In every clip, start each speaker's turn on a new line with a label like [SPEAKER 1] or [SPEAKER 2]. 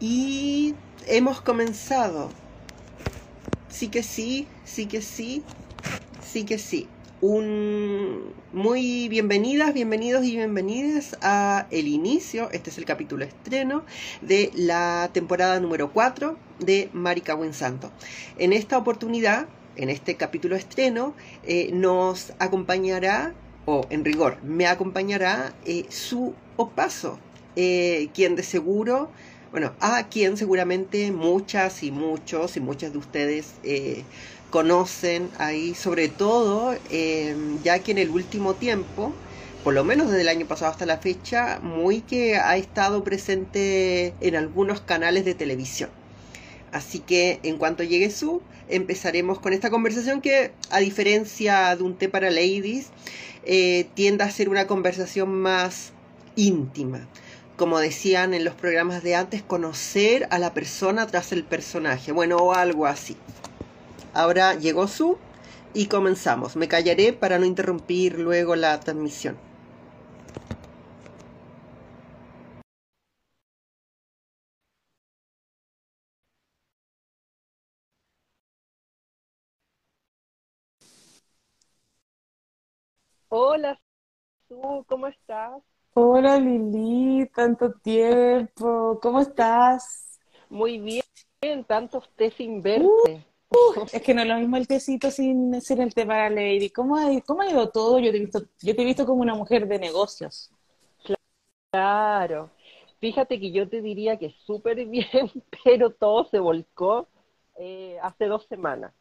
[SPEAKER 1] Y hemos comenzado. Sí que sí, sí que sí, sí que sí. Un muy bienvenidas, bienvenidos y bienvenidas a el inicio, este es el capítulo estreno de la temporada número 4 de Marica Buen Santo. En esta oportunidad, en este capítulo estreno, eh, nos acompañará, o en rigor, me acompañará eh, su opaso, eh, quien de seguro bueno, a quien seguramente muchas y muchos y muchas de ustedes eh, conocen ahí, sobre todo em, ya que en el último tiempo, por lo menos desde el año pasado hasta la fecha, muy que ha estado presente en algunos canales de televisión. Así que en cuanto llegue su, empezaremos con esta conversación que, a diferencia de un té para ladies, eh, tiende a ser una conversación más íntima como decían en los programas de antes, conocer a la persona tras el personaje, bueno, o algo así. Ahora llegó su y comenzamos. Me callaré para no interrumpir luego la transmisión.
[SPEAKER 2] Hola, ¿cómo estás?
[SPEAKER 3] Hola Lili, tanto tiempo, ¿cómo estás?
[SPEAKER 2] Muy bien, tantos té sin verte.
[SPEAKER 3] Uh, es que no es lo mismo el tecito sin ser el té para Lady. ¿Cómo ha, cómo ha ido todo? Yo te he visto, yo te he visto como una mujer de negocios.
[SPEAKER 2] Claro. Fíjate que yo te diría que súper bien, pero todo se volcó eh, hace dos semanas.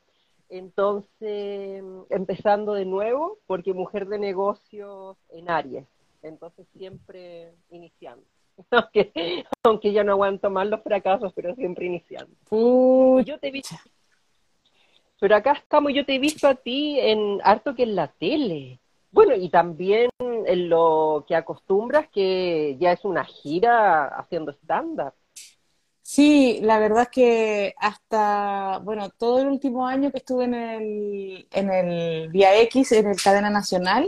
[SPEAKER 2] Entonces, empezando de nuevo, porque mujer de negocios en Aries entonces siempre iniciando. Aunque, ya no aguanto más los fracasos, pero siempre iniciando. Yo te vi, pero acá estamos, yo te he visto a ti en harto que en la tele. Bueno, y también en lo que acostumbras, que ya es una gira haciendo estándar.
[SPEAKER 3] Sí, la verdad es que hasta, bueno, todo el último año que estuve en el, en el Vía X, en el Cadena Nacional,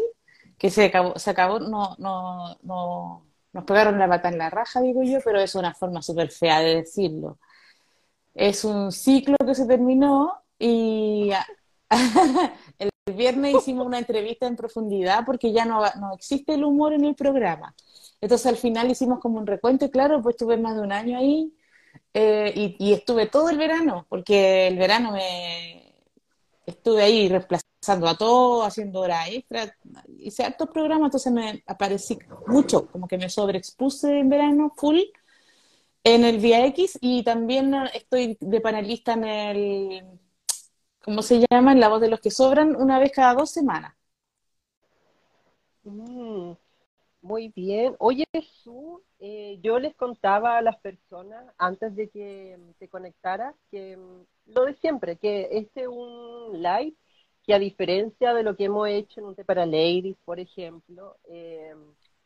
[SPEAKER 3] que se acabó, se acabó no, no, no, nos pegaron la pata en la raja, digo yo, pero es una forma súper fea de decirlo. Es un ciclo que se terminó y el viernes hicimos una entrevista en profundidad porque ya no, no existe el humor en el programa. Entonces al final hicimos como un recuento y claro, pues estuve más de un año ahí eh, y, y, estuve todo el verano, porque el verano me estuve ahí reemplazando a todo, haciendo hora extra, hice hartos programas, entonces me aparecí mucho, como que me sobreexpuse en verano, full, en el Vía X y también estoy de panelista en el, ¿cómo se llama? En La Voz de los que Sobran, una vez cada dos semanas.
[SPEAKER 2] Mm, muy bien. Oye, Jesús, eh, yo les contaba a las personas antes de que te conectaras que mm, lo de siempre, que este es un live que a diferencia de lo que hemos hecho en un para ladies, por ejemplo, eh,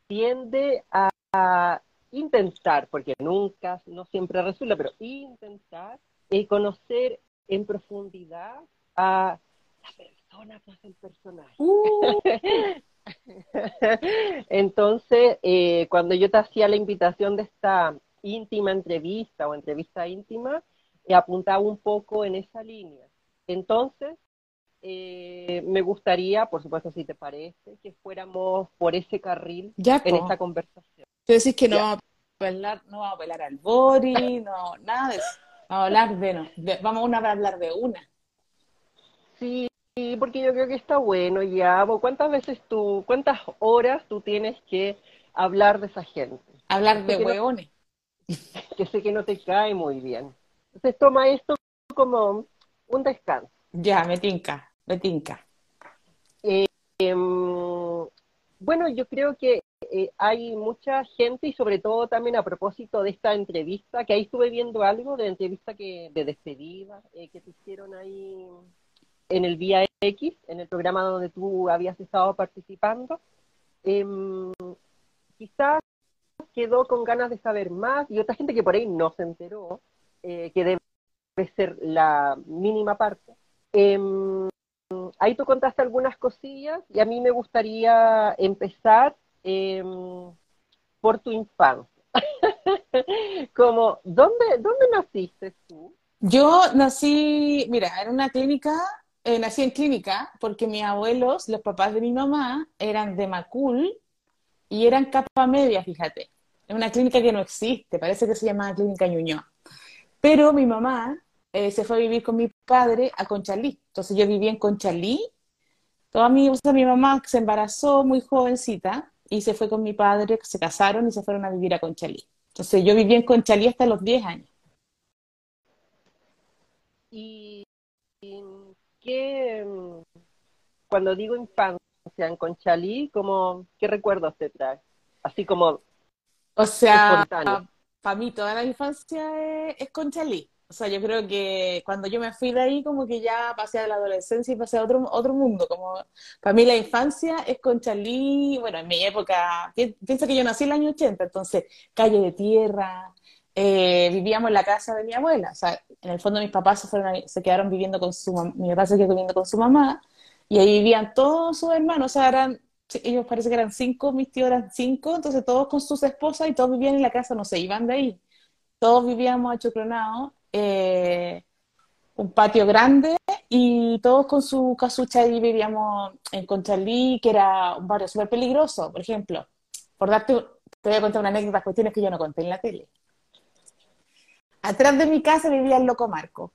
[SPEAKER 2] tiende a, intentar, porque nunca, no siempre resulta, pero intentar eh, conocer en profundidad a la persona que hace el personaje. Uh. Entonces, eh, cuando yo te hacía la invitación de esta íntima entrevista o entrevista íntima, apuntaba un poco en esa línea. Entonces, eh, me gustaría, por supuesto, si te parece, que fuéramos por ese carril en esta conversación.
[SPEAKER 3] Tú decís que no vamos, a hablar, no vamos a hablar al Bori, no, nada de eso. Vamos a hablar de, no, vamos a hablar de una.
[SPEAKER 2] Sí, porque yo creo que está bueno ya. ¿Cuántas veces tú, cuántas horas tú tienes que hablar de esa gente?
[SPEAKER 3] Hablar de hueones.
[SPEAKER 2] que sé que no te cae muy bien. Entonces toma esto como un descanso.
[SPEAKER 3] Ya, me tinca. Betinka.
[SPEAKER 2] Eh, em, bueno, yo creo que eh, hay mucha gente y sobre todo también a propósito de esta entrevista, que ahí estuve viendo algo de la entrevista que de despedida eh, que te hicieron ahí en el Vía X, en el programa donde tú habías estado participando. Em, quizás quedó con ganas de saber más y otra gente que por ahí no se enteró, que debe ser la mínima parte. Em, ahí tú contaste algunas cosillas y a mí me gustaría empezar em, por tu infancia. como, ¿dónde, ¿dónde naciste tú?
[SPEAKER 3] Yo nací, mira, en una clínica, eh, nací en clínica porque mis abuelos, los papás de mi mamá, eran de Macul y eran capa media, fíjate. En una clínica que no existe, parece que se llama Clínica Ñuñoa. Pero mi mamá eh, se fue a vivir con mi padre a Conchalí. Entonces yo viví en Conchalí. Toda mi, o sea, mi mamá se embarazó muy jovencita y se fue con mi padre, se casaron y se fueron a vivir a Conchalí. Entonces yo viví en Conchalí hasta los 10 años.
[SPEAKER 2] ¿Y qué, cuando digo infancia en Conchalí, como, qué recuerdos te trae? Así como
[SPEAKER 3] O sea, para mí toda la infancia es, es Conchalí. O sea, yo creo que cuando yo me fui de ahí, como que ya pasé a la adolescencia y pasé a otro, otro mundo. Como para mí la infancia es Conchalí, bueno, en mi época, pi- piensa que yo nací en el año 80, entonces calle de tierra, eh, vivíamos en la casa de mi abuela. O sea, en el fondo mis papás se, fueron se quedaron viviendo con su mamá, mi papá se quedó viviendo con su mamá y ahí vivían todos sus hermanos. O sea, eran, ellos parece que eran cinco, mis tíos eran cinco, entonces todos con sus esposas y todos vivían en la casa, no se iban de ahí. Todos vivíamos achoclonados, eh, un patio grande y todos con su casucha ahí vivíamos en Conchalí, que era un barrio súper peligroso, por ejemplo. Por darte, te voy a contar una anécdota, cuestiones que yo no conté en la tele. Atrás de mi casa vivía el Loco Marco.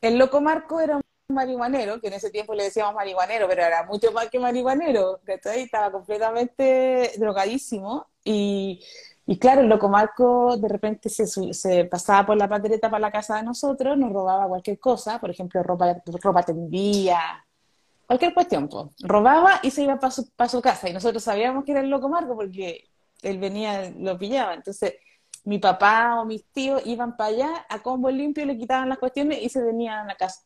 [SPEAKER 3] El Loco Marco era un marihuanero, que en ese tiempo le decíamos marihuanero, pero era mucho más que marihuanero, ¿cachai? Estaba completamente drogadísimo y, y claro, el Loco Marco de repente se, pasaba por la patereta para la casa de nosotros, nos robaba cualquier cosa, por ejemplo, ropa, ropa tendía, cualquier cuestión, pues. Robaba y se iba para su, pa' su casa y nosotros sabíamos que era el Loco Marco porque él venía, lo pillaba, entonces mi papá o mis tíos iban para allá a combo limpio, le quitaban las cuestiones y se venían a la casa.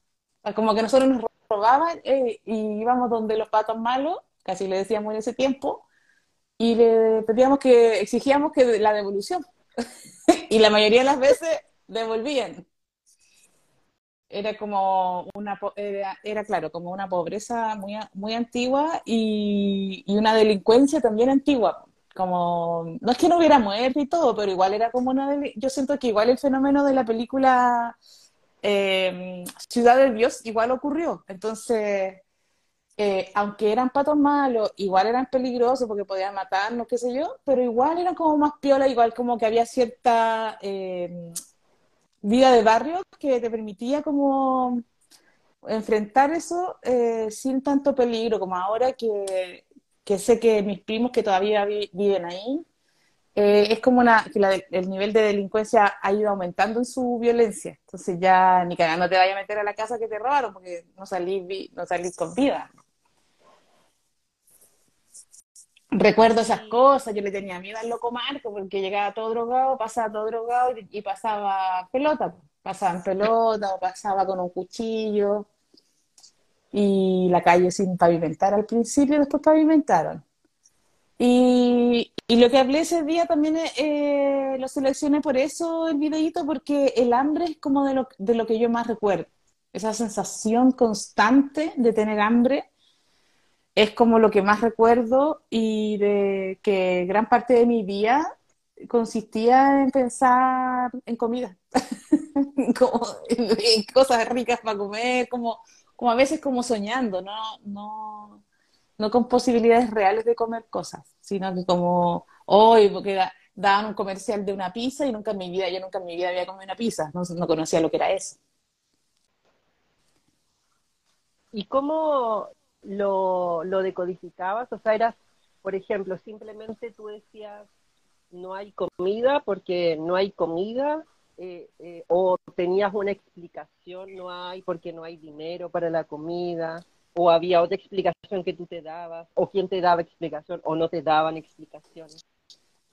[SPEAKER 3] Como que nosotros nos robaban eh, y íbamos donde los patos malos, casi le decíamos en ese tiempo, y le pedíamos que, exigíamos que la devolución. Y la mayoría de las veces devolvían. Era como una, era, era claro, como una pobreza muy, muy antigua y, y una delincuencia también antigua. Como, no es que no hubiera muerte y todo, pero igual era como una, yo siento que igual el fenómeno de la película eh, Ciudad del Dios igual ocurrió. Entonces, eh, aunque eran patos malos, igual eran peligrosos porque podían matarnos, qué sé yo, pero igual eran como más piola, igual como que había cierta eh, vida de barrio que te permitía como enfrentar eso eh, sin tanto peligro como ahora que, sé que mis primos que todavía vi- viven ahí, eh, es como una, que el nivel de delincuencia ha ido aumentando en su violencia. Entonces ya ni cagando te vaya a meter a la casa que te robaron porque no salís, no salís con vida. Recuerdo esas cosas, yo le tenía miedo al loco Marco porque llegaba todo drogado, pasaba todo drogado y, y pasaba pelota, pasaba en pelota o pasaba con un cuchillo y la calle sin pavimentar al principio, después pavimentaron. Y, y lo que hablé ese día también eh, lo seleccioné por eso el videíto, porque el hambre es como de lo, de lo que yo más recuerdo. Esa sensación constante de tener hambre es como lo que más recuerdo y de que gran parte de mi día consistía en pensar en comida, como en cosas ricas para comer, como, como a veces como soñando, no, no, no con posibilidades reales de comer cosas, sino que como hoy, porque da- daban un comercial de una pizza y nunca en mi vida, yo nunca en mi vida había comido una pizza, no, no conocía lo que era eso.
[SPEAKER 2] ¿Y cómo lo, lo decodificabas? O sea, eras, por ejemplo, simplemente tú decías, no hay comida porque no hay comida, eh, eh, o tenías una explicación, no hay porque no hay dinero para la comida, o había otra explicación que tú te dabas, o quién te daba explicación, o no te daban explicaciones.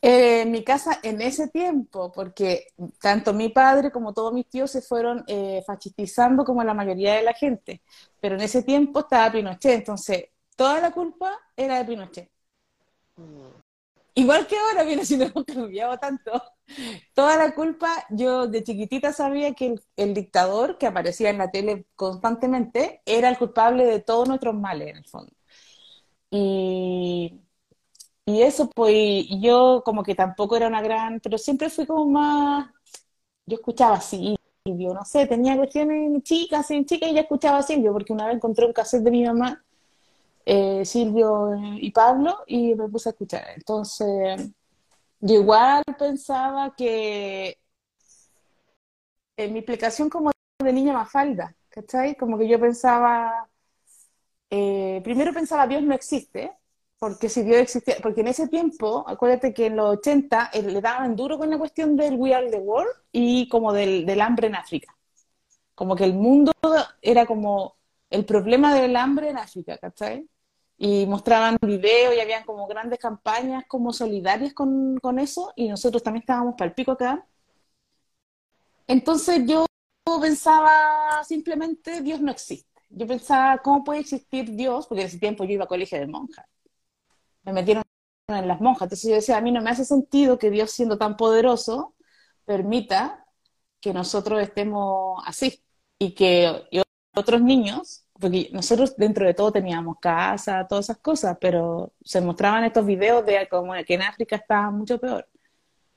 [SPEAKER 3] Eh, en mi casa en ese tiempo, porque tanto mi padre como todos mis tíos se fueron eh, fascistizando como la mayoría de la gente, pero en ese tiempo estaba Pinochet, entonces toda la culpa era de Pinochet. Igual que ahora, viene si no hemos cambiado tanto. Toda la culpa, yo de chiquitita sabía que el, el dictador que aparecía en la tele constantemente era el culpable de todos nuestros males, en el fondo. Y, Y eso, pues, yo como que tampoco era una gran, pero siempre fui como más, yo escuchaba Silvio, no sé, tenía cuestiones chicas, sin chicas, y ya escuchaba Silvio, porque una vez encontré un cassette de mi mamá, eh, Silvio y Pablo, y me puse a escuchar. Entonces, yo igual pensaba que en mi explicación como de niña Mafalda, ¿cachai? Como que yo pensaba, eh, primero pensaba Dios no existe, porque si Dios existía, porque en ese tiempo, acuérdate que en los 80 eh, le daban duro con la cuestión del We Are the World y como del, del hambre en África. Como que el mundo era como el problema del hambre en África, ¿cachai? Y mostraban videos y habían como grandes campañas como solidarias con, con eso y nosotros también estábamos para el pico acá. Entonces yo pensaba simplemente Dios no existe. Yo pensaba, ¿cómo puede existir Dios? Porque en ese tiempo yo iba a colegio de monjas. Me metieron en las monjas. Entonces yo decía, a mí no me hace sentido que Dios siendo tan poderoso permita que nosotros estemos así y que otros niños, porque nosotros dentro de todo teníamos casa, todas esas cosas, pero se mostraban estos videos de como que en África estaba mucho peor.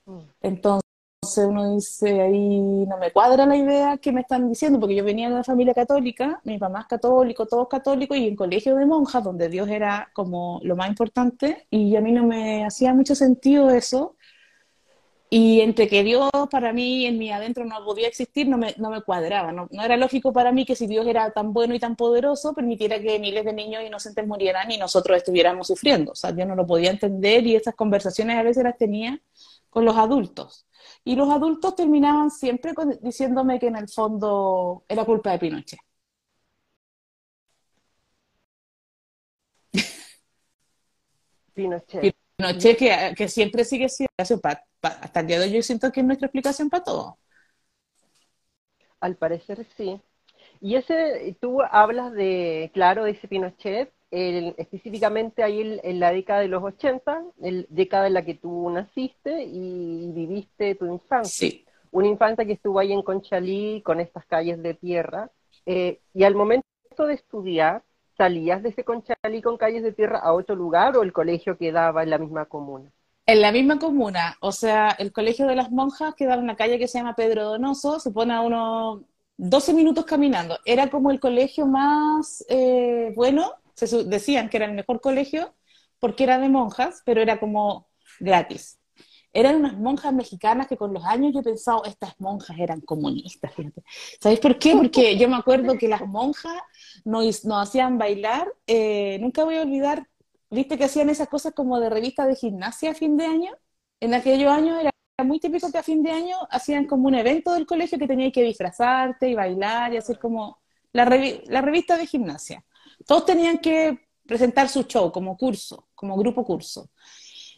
[SPEAKER 3] Mm. Entonces, entonces uno dice, ahí no me cuadra la idea que me están diciendo, porque yo venía de una familia católica, mi mamá es católico, todos católicos, y en colegio de monjas, donde Dios era como lo más importante, y a mí no me hacía mucho sentido eso. Y entre que Dios para mí en mi adentro no podía existir, no me, no me cuadraba. No, no, era lógico para mí que si Dios era tan bueno y tan poderoso, permitiera que miles de niños inocentes murieran y nosotros estuviéramos sufriendo. O sea, yo no lo podía entender y esas conversaciones a veces las tenía con los adultos. Y los adultos terminaban siempre diciéndome que en el fondo era culpa de Pinochet.
[SPEAKER 2] Pinochet.
[SPEAKER 3] Pinochet que, que siempre sigue siendo, hasta el día de hoy yo siento que es nuestra explicación para todo.
[SPEAKER 2] Al parecer sí. Y ese, tú hablas de, claro, ese Pinochet, específicamente ahí en, la década de los 80, el década en la que tú naciste y viviste tu infancia. Una infancia que estuvo ahí en Conchalí con estas calles de tierra. Eh, y al momento de estudiar, ¿salías de ese Conchalí con calles de tierra a otro lugar o el colegio quedaba en la misma comuna?
[SPEAKER 3] En la misma comuna, o sea, el colegio de las monjas quedaba en una calle que se llama Pedro Donoso, se pone a unos 12 minutos caminando. Era como el colegio más eh, bueno se decían que era el mejor colegio porque era de monjas, pero era como gratis. Eran unas monjas mexicanas que con los años yo he pensado, estas monjas eran comunistas, fíjate. ¿Sabéis por qué? Porque yo me acuerdo que las monjas nos, hacían bailar, eh, nunca voy a olvidar, viste que hacían esas cosas como de revista de gimnasia a fin de año. En aquellos años era muy típico que a fin de año hacían como un evento del colegio que tenías que disfrazarte y bailar y hacer como la, la revista de gimnasia todos tenían que presentar su show como curso, como grupo curso.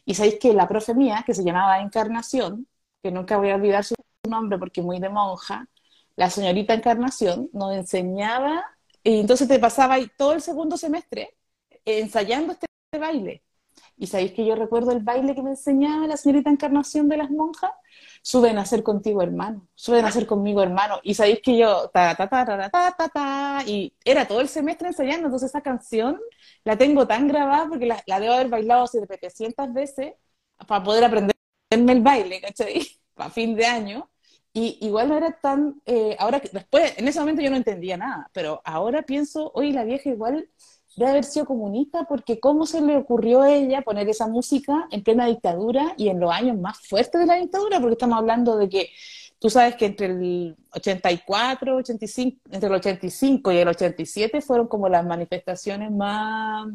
[SPEAKER 3] Y sabéis que la profe mía, que se llamaba Encarnación, que nunca voy a olvidar su nombre porque muy de monja, la señorita Encarnación nos enseñaba, y entonces te pasaba ahí todo el segundo semestre ensayando este baile. Y sabéis que yo recuerdo el baile que me enseñaba la señorita Encarnación de las monjas, suben a ser contigo hermano, suben a ser conmigo hermano. Y sabéis que yo, ta, ta, ta, ta, ta, ta, ta, y era todo el semestre ensayando, entonces esa canción la tengo tan grabada porque la, la debo haber bailado 700 veces para poder aprenderme el baile, ¿cachai? Para fin de año. Y igual no era tan, eh, ahora después, en ese momento yo no entendía nada, pero ahora pienso, oye, la vieja igual debe haber sido comunista porque cómo se le ocurrió a ella poner esa música en plena dictadura y en los años más fuertes de la dictadura, porque estamos hablando de que tú sabes que entre el 84, 85, entre el 85 y el 87 fueron como las manifestaciones más,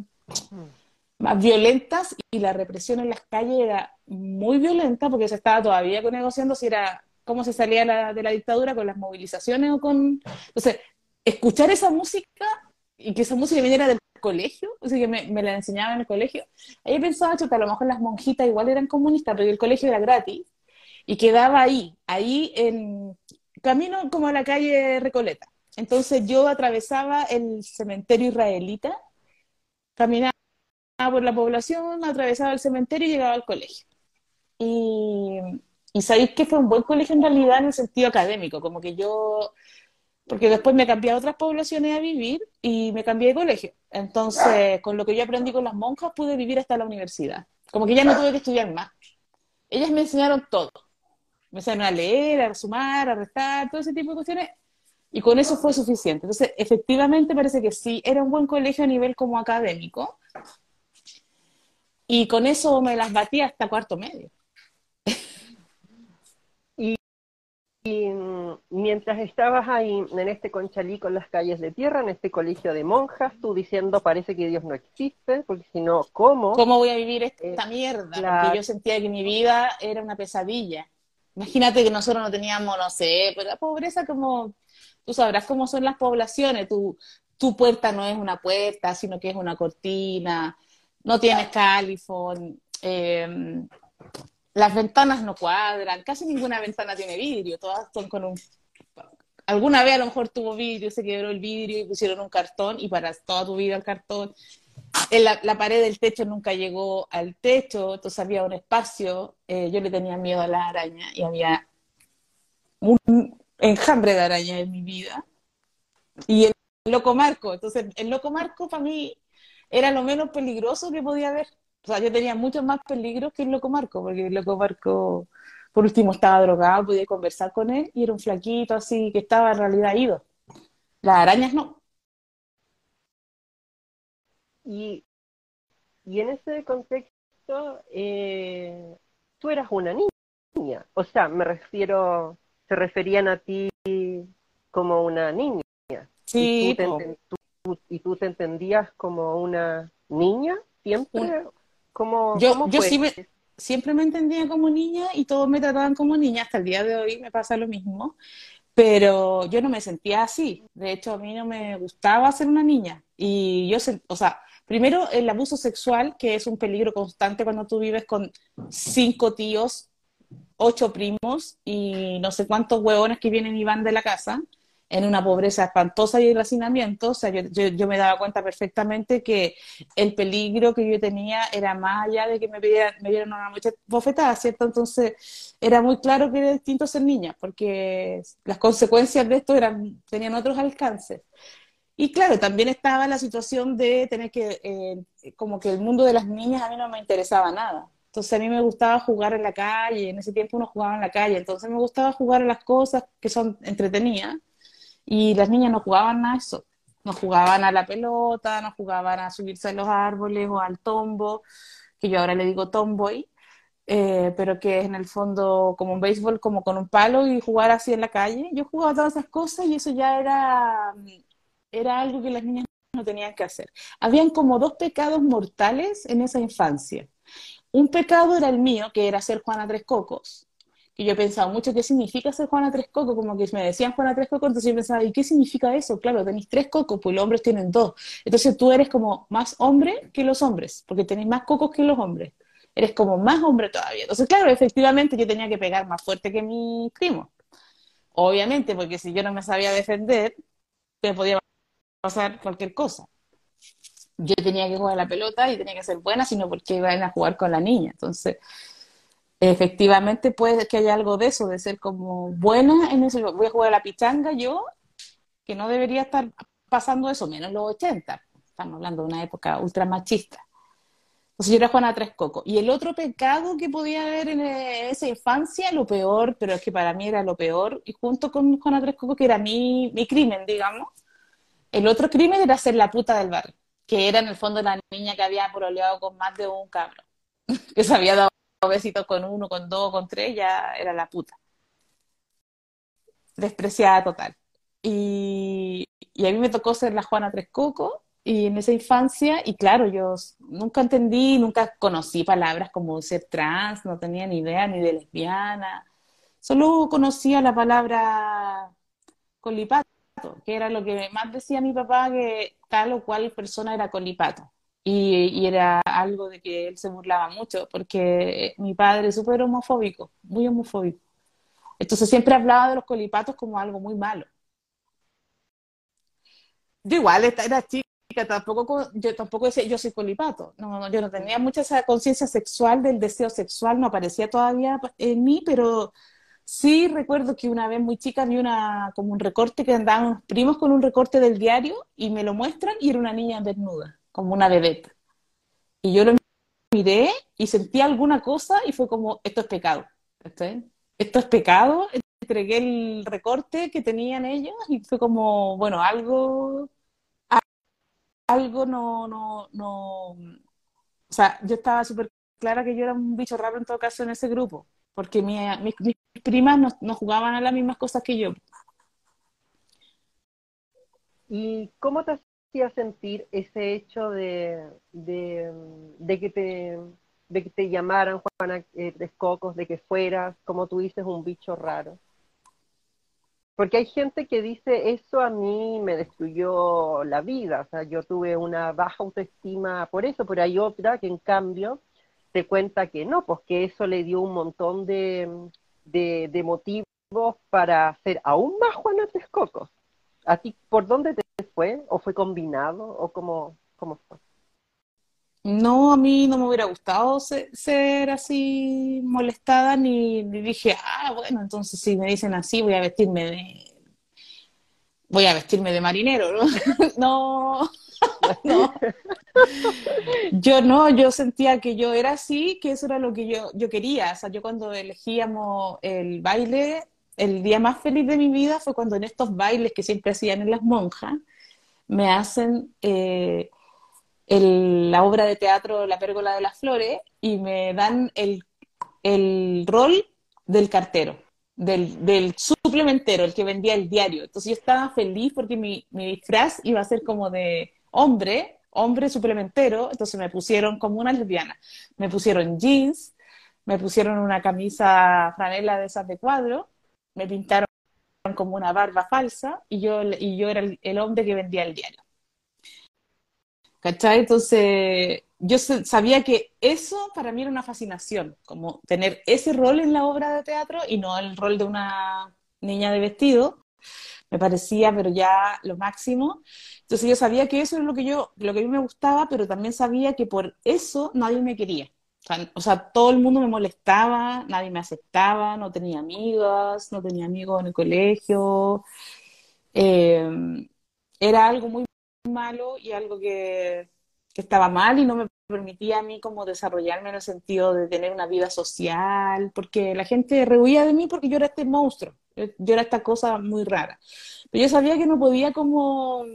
[SPEAKER 3] más violentas y la represión en las calles era muy violenta porque se estaba todavía negociando si era cómo se salía de la dictadura con las movilizaciones o con... Entonces, escuchar esa música y que esa música viniera del colegio, o sea, que me, me, la enseñaban en el colegio, ahí pensaba, que a lo mejor las monjitas igual eran comunistas, pero el colegio era gratis, y quedaba ahí, ahí en camino como a la calle Recoleta. Entonces yo atravesaba el cementerio israelita, caminaba por la población, atravesaba el cementerio y llegaba al colegio. Y, y sabéis que fue un buen colegio en realidad en el sentido académico, como que yo porque después me cambié a otras poblaciones a vivir y me cambié de colegio. Entonces, con lo que yo aprendí con las monjas, pude vivir hasta la universidad. Como que ya no tuve que estudiar más. Ellas me enseñaron todo. Me enseñaron a leer, a sumar, a restar, todo ese tipo de cuestiones. Y con eso fue suficiente. Entonces, efectivamente parece que sí, era un buen colegio a nivel como académico. Y con eso me las batí hasta cuarto medio.
[SPEAKER 2] Y mientras estabas ahí en este conchalí con las calles de tierra, en este colegio de monjas, tú diciendo parece que Dios no existe, porque si no, ¿cómo?
[SPEAKER 3] ¿Cómo voy a vivir esta mierda? Porque yo sentía que mi vida era una pesadilla. Imagínate que nosotros no teníamos, no sé, pues la pobreza como, tú sabrás cómo son las poblaciones, tu, tu puerta no es una puerta, sino que es una cortina, no tienes califón, eh, las ventanas no cuadran, casi ninguna ventana tiene vidrio, todas son con un... Alguna vez a lo mejor tuvo vidrio, se quebró el vidrio y pusieron un cartón y para toda tu vida el cartón. La, la, pared del techo nunca llegó al techo, entonces había un espacio. Eh, yo le tenía miedo a la araña y había un enjambre de araña en mi vida. Y el loco marco, entonces el loco marco para mí era lo menos peligroso que podía haber. O sea, yo tenía mucho más peligro que el loco Marco, porque el loco Marco, por último, estaba drogado, podía conversar con él y era un flaquito así que estaba en realidad ido. Las arañas no.
[SPEAKER 2] Y, y en ese contexto, eh, tú eras una niña. O sea, me refiero, se referían a ti como una niña.
[SPEAKER 3] Sí.
[SPEAKER 2] ¿Y tú te, tú, y tú te entendías como una niña siempre?
[SPEAKER 3] Yo, yo siempre me entendía como niña y todos me trataban como niña, hasta el día de hoy me pasa lo mismo, pero yo no me sentía así. De hecho, a mí no me gustaba ser una niña. Y yo, o sea, primero el abuso sexual, que es un peligro constante cuando tú vives con cinco tíos, ocho primos y no sé cuántos huevones que vienen y van de la casa en una pobreza espantosa y el hacinamiento, o sea, yo, yo, me daba cuenta perfectamente que el peligro que yo tenía era más allá de que me, dieran, me dieran una bofetada, ¿cierto? Entonces era muy claro que era distinto ser niña, porque las consecuencias de esto eran, tenían otros alcances. Y claro, también estaba la situación de tener que, eh, como que el mundo de las niñas a mí no me interesaba nada. Entonces a mí me gustaba jugar en la calle, en ese tiempo uno jugaba en la calle, entonces me gustaba jugar a las cosas que son entretenidas y las niñas no jugaban a eso, no jugaban a la pelota, no jugaban a subirse a los árboles o al tombo, que yo ahora le digo tomboy, eh, pero que es en el fondo como un béisbol, como con un palo y jugar así en la calle. Yo jugaba todas esas cosas y eso ya era, era algo que las niñas no tenían que hacer. Habían como dos pecados mortales en esa infancia. Un pecado era el mío, que era ser Juana Tres Cocos, y yo he pensado mucho qué significa ser Juana Tres Cocos, como que me decían Juana Tres Cocos, entonces yo pensaba, ¿y qué significa eso? Claro, tenéis tres cocos, pues los hombres tienen dos. Entonces tú eres como más hombre que los hombres, porque tenéis más cocos que los hombres. Eres como más hombre todavía. Entonces, claro, efectivamente yo tenía que pegar más fuerte que mi primo. Obviamente, porque si yo no me sabía defender, me podía pasar cualquier cosa. Yo tenía que jugar la pelota y tenía que ser buena, sino porque iban a jugar con la niña. Entonces, efectivamente puede que haya algo de eso, de ser como buena en eso. Voy a jugar a la pichanga yo, que no debería estar pasando eso, menos los 80. Estamos hablando de una época ultra machista. Entonces yo era Juana Tres Coco. Y el otro pecado que podía haber en esa infancia, lo peor, pero es que para mí era lo peor, y junto con Juana Tres Coco, que era mi, mi crimen, digamos, el otro crimen era ser la puta del barrio, que era en el fondo la niña que había proleado con más de un cabro, que se había dado besitos con uno, con dos, con tres, ya era la puta. Despreciada total. Y, y a mí me tocó ser la Juana Tres Coco y en esa infancia, y claro, yo nunca entendí, nunca conocí palabras como ser trans, no tenía ni idea ni de lesbiana, solo conocía la palabra colipato, que era lo que más decía mi papá, que tal o cual persona era colipato. Y, era algo de que él se burlaba mucho, porque mi padre es súper homofóbico, muy homofóbico. Entonces siempre hablaba de los colipatos como algo muy malo. Yo igual era chica, tampoco, yo tampoco decía yo soy colipato. No, yo no tenía mucha esa conciencia sexual del deseo sexual, no aparecía todavía en mí, pero sí recuerdo que una vez muy chica vi una, como un recorte que andaban unos primos con un recorte del diario y me lo muestran y era una niña desnuda como una bebé. Y yo lo miré y sentí alguna cosa y fue como, esto es pecado. Esto es pecado. Entregué el recorte que tenían ellos y fue como, bueno, algo, algo no, no, no, o sea, yo estaba súper clara que yo era un bicho raro en todo caso en ese grupo, porque mis, mis, primas no, no jugaban a las mismas cosas que yo.
[SPEAKER 2] ¿Y cómo te hacía sentir ese hecho de, de, que te de que te llamaran Juana Texcocos, de que fueras, como tú dices, un bicho raro? Porque hay gente que dice, eso a mí me destruyó la vida, o sea, yo tuve una baja autoestima por eso, pero hay otra que en cambio te cuenta que no, pues que eso le dio un montón de, de, motivos para hacer aún más Juana Texcocos. ¿A ti por dónde te fue? ¿O fue combinado? ¿O cómo, cómo fue?
[SPEAKER 3] No, a mí no me hubiera gustado ser, así molestada, ni, dije, ah, bueno, entonces si me dicen así, voy a vestirme de. Voy a vestirme de marinero, ¿no? no, no. Yo no, yo sentía que yo era así, que eso era lo que yo, yo quería. O sea, yo cuando elegíamos el baile, el día más feliz de mi vida fue cuando en estos bailes que siempre hacían en las monjas, me hacen eh, la obra de teatro La Pérgola de las Flores y me dan el, rol del cartero, del, suplementero, el que vendía el diario. Entonces yo estaba feliz porque mi, mi disfraz iba a ser como de hombre, hombre suplementero, entonces me pusieron como una lesbiana. Me pusieron jeans, me pusieron una camisa franela de esas de cuadro, me pintaron como una barba falsa y yo, y yo era el hombre que vendía el diario. ¿Cachai? Entonces, yo sabía que eso para mí era una fascinación, como tener ese rol en la obra de teatro y no el rol de una niña de vestido. Me parecía, pero ya lo máximo. Entonces yo sabía que eso es lo que yo, lo que a mí me gustaba, pero también sabía que por eso nadie me quería. O sea, todo el mundo me molestaba, nadie me aceptaba, no tenía amigas, no tenía amigos en el colegio. Eh, era algo muy malo y algo que, estaba mal y no me permitía a mí como desarrollarme en el sentido de tener una vida social, porque la gente rehuía de mí porque yo era este monstruo, yo era esta cosa muy rara. Pero yo sabía que no podía como,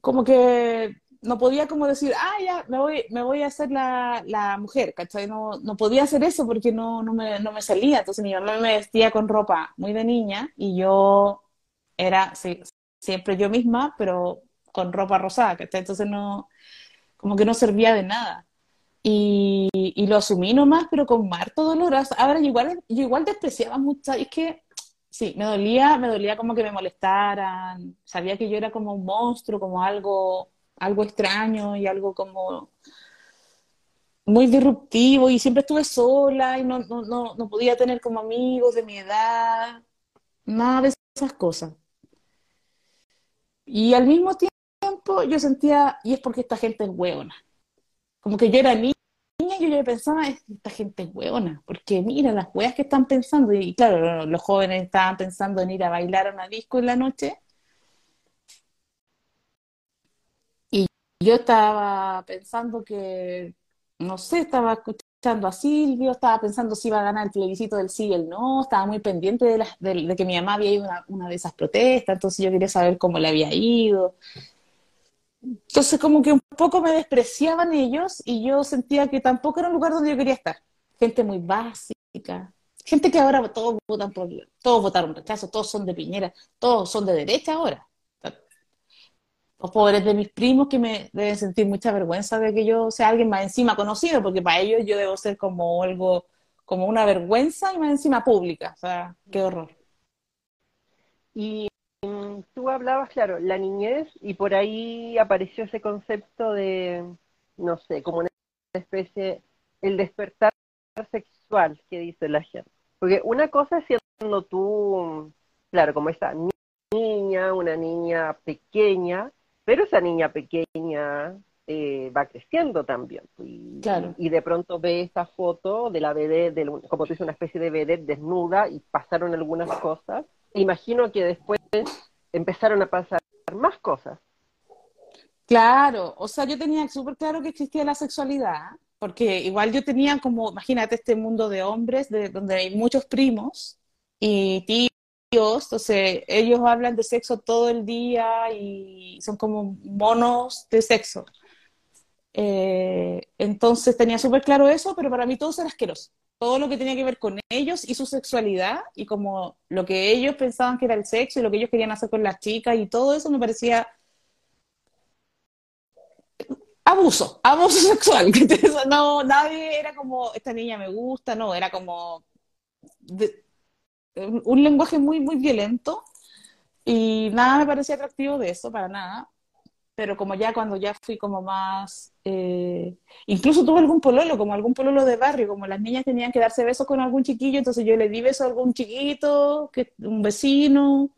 [SPEAKER 3] como que no podía como decir, ah, ya, me voy, me voy a hacer la, la mujer, ¿cachai? No, no podía hacer eso porque no, no, me, no me salía. Entonces mi me vestía con ropa muy de niña y yo era, sí, siempre yo misma, pero con ropa rosada, que entonces no, como que no servía de nada. Y, y lo asumí nomás, pero con harto dolor. Ahora igual, yo igual despreciaba mucho, es que sí, me dolía, me dolía como que me molestaran, sabía que yo era como un monstruo, como algo, algo extraño y algo como muy disruptivo y siempre estuve sola y no, no, no, no podía tener como amigos de mi edad, nada de esas cosas. Y al mismo tiempo yo sentía, y es porque esta gente es hueona. Como que yo era niña y yo pensaba, esta gente es hueona, porque mira las hueas que están pensando. Y claro, los jóvenes estaban pensando en ir a bailar a una disco en la noche. Yo estaba pensando que, no sé, estaba escuchando a Silvio, estaba pensando si iba a ganar el plebiscito del sí y el no, estaba muy pendiente de, de, que mi mamá había ido a una, de esas protestas, entonces yo quería saber cómo le había ido. Entonces como que un poco me despreciaban ellos y yo sentía que tampoco era un lugar donde yo quería estar. Gente muy básica, gente que ahora todos votan por, todos votaron rechazo, todos son de Piñera, todos son de derecha ahora los pobres de mis primos que me deben sentir mucha vergüenza de que yo sea alguien más encima conocido, porque para ellos yo debo ser como algo, como una vergüenza y más encima pública. O sea, qué horror.
[SPEAKER 2] Y mm, tú hablabas, claro, la niñez, y por ahí apareció ese concepto de, no sé, como una especie, el despertar sexual que dice la gente. Porque una cosa es siendo tú, claro, como esta niña, una niña pequeña, pero esa niña pequeña eh, va creciendo también. Y, y, de pronto ve esta foto de la vedette, como tú dices, una especie de vedette desnuda y pasaron algunas cosas. Imagino que después empezaron a pasar más cosas.
[SPEAKER 3] Claro, o sea, yo tenía súper claro que existía la sexualidad, porque igual yo tenía como, imagínate este mundo de hombres de, donde hay muchos primos y tíos, entonces ellos hablan de sexo todo el día y son como monos de sexo. Eh, entonces tenía súper claro eso, pero para mí todo era asqueroso. Todo lo que tenía que ver con ellos y su sexualidad y como lo que ellos pensaban que era el sexo y lo que ellos querían hacer con las chicas y todo eso me parecía abuso, abuso sexual. No, nadie era como, esta niña me gusta, no, era como un lenguaje muy, muy violento y nada me parecía atractivo de eso, para nada. Pero como ya cuando ya fui como más, eh, incluso tuve algún pololo, como algún pololo de barrio, como las niñas tenían que darse besos con algún chiquillo, entonces yo le di beso a algún chiquito, que un vecino,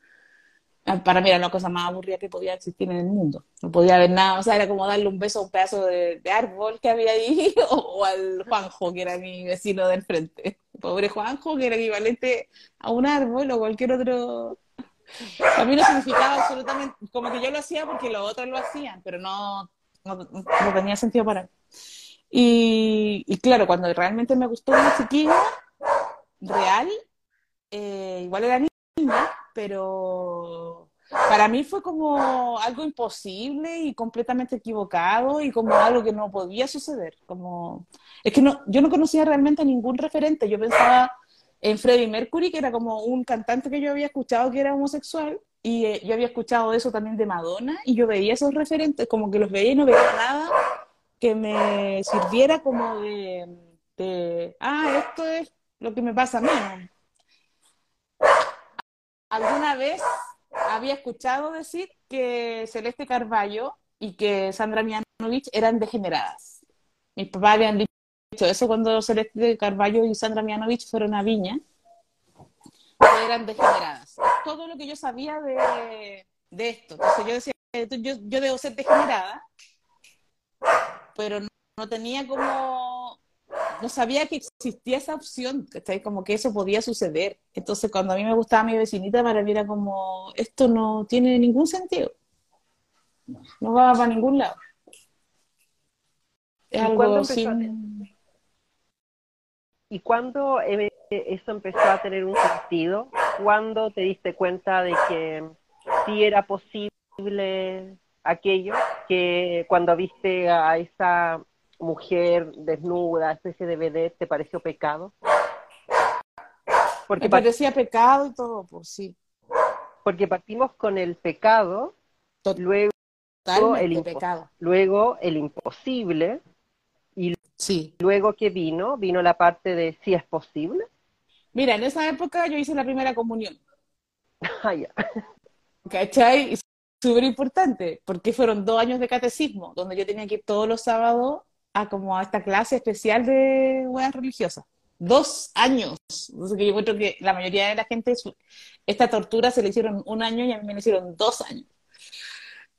[SPEAKER 3] Ah, para mí era la cosa más aburrida que podía existir en el mundo. No podía haber nada, o sea, era como darle un beso a un pedazo de, árbol que había ahí, o, al Juanjo, que era mi vecino del frente. Pobre Juanjo, que era equivalente a un árbol o cualquier otro. A mí no significaba absolutamente, como que yo lo hacía porque los otros lo hacían, pero no, no, tenía sentido para mí. Y, y, claro, cuando realmente me gustó una chiquilla real, eh, igual era niña, pero para mí fue como algo imposible y completamente equivocado y como algo que no podía suceder. Como es que no, yo no conocía realmente a ningún referente. Yo pensaba en Freddie Mercury, que era como un cantante que yo había escuchado que era homosexual y eh, yo había escuchado eso también de Madonna y yo veía esos referentes, como que los veía y no veía nada que me sirviera como de, de ah, esto es lo que me pasa a mí alguna vez había escuchado decir que Celeste Carballo y que Sandra Mianovich eran degeneradas. Mis papás habían dicho eso cuando Celeste Carballo y Sandra Mianovich fueron a Viña, que eran degeneradas. Todo lo que yo sabía de, esto. Entonces yo decía, yo, yo debo ser degenerada, pero no tenía como no sabía que existía esa opción, como que eso podía suceder. Entonces, cuando a mí me gustaba mi vecinita, para mí era como, esto no tiene ningún sentido. No va para ningún lado.
[SPEAKER 2] ¿Y cuándo sin... ¿Y cuándo eh, eso empezó a tener un sentido? ¿Cuándo te diste cuenta de que sí era posible aquello? Que cuando viste a esa mujer desnuda, especie de vedette, ¿te pareció pecado?
[SPEAKER 3] Porque Me parecía pecado y todo, por sí.
[SPEAKER 2] Porque partimos con el pecado, luego el, pecado. luego el imposible, y sí. luego que vino, vino la parte de si es posible.
[SPEAKER 3] Mira, en esa época yo hice la primera comunión.
[SPEAKER 2] Ah, ya.
[SPEAKER 3] ¿Cachai? Súper importante, porque fueron dos años de catecismo, donde yo tenía que ir todos los sábados a como a esta clase especial de weas religiosas. Dos años. Entonces que yo encuentro que la mayoría de la gente, esta tortura se le hicieron un año y a mí me la hicieron dos años.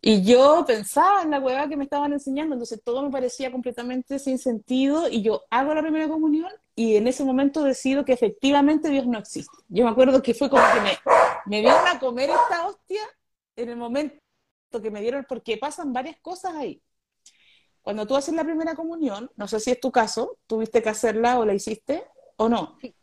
[SPEAKER 3] Y yo pensaba en la hueva que me estaban enseñando, entonces todo me parecía completamente sin sentido y yo hago la primera comunión y en ese momento decido que efectivamente Dios no existe. Yo me acuerdo que fue como que me, me dieron a comer esta hostia en el momento que me dieron, porque pasan varias cosas ahí cuando tú haces la primera comunión, no sé si es tu caso, tuviste que hacerla o la hiciste o no. Sí.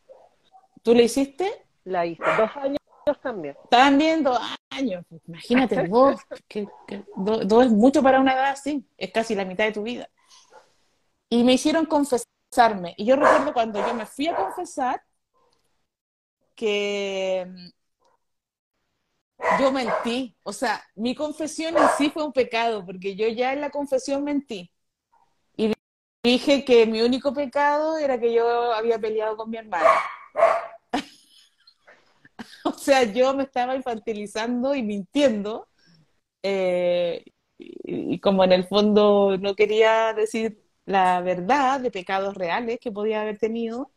[SPEAKER 3] ¿Tú la hiciste?
[SPEAKER 2] La hice, dos años también.
[SPEAKER 3] También dos años, imagínate, vos, que, dos es mucho para una edad así, es casi la mitad de tu vida. Y me hicieron confesarme, y yo recuerdo cuando yo me fui a confesar, que yo mentí. O sea, mi confesión en sí fue un pecado, porque yo ya en la confesión mentí. Y dije que mi único pecado era que yo había peleado con mi hermana. o sea, yo me estaba infantilizando y mintiendo. Eh, y, como en el fondo no quería decir la verdad de pecados reales que podía haber tenido,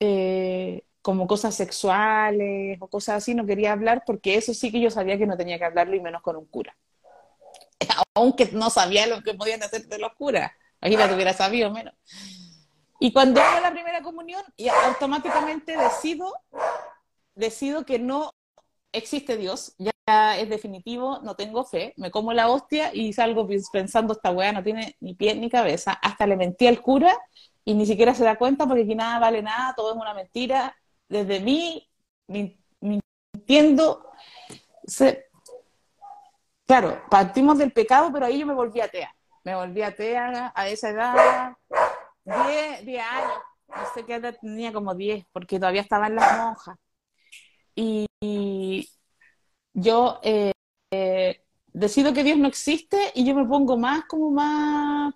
[SPEAKER 3] eh, como cosas sexuales o cosas así, no quería hablar porque eso sí que yo sabía que no tenía que hablarlo y menos con un cura. Aunque no sabía lo que podían hacer de los curas. Imagínate, hubiera sabido menos. Y cuando hago la primera comunión, y automáticamente decido, decido que no existe Dios, ya es definitivo, no tengo fe, me como la hostia y salgo pensando, esta weá no tiene ni pie ni cabeza. Hasta le mentí al cura y ni siquiera se da cuenta porque aquí nada vale nada, todo es una mentira. Desde mí, mintiendo, claro, partimos del pecado, pero ahí yo me volví atea. Me volví atea a esa edad, 10, años, no sé qué edad tenía, como 10, porque todavía estaba en las monjas. Y, yo eh, eh, decido que Dios no existe y yo me pongo más como más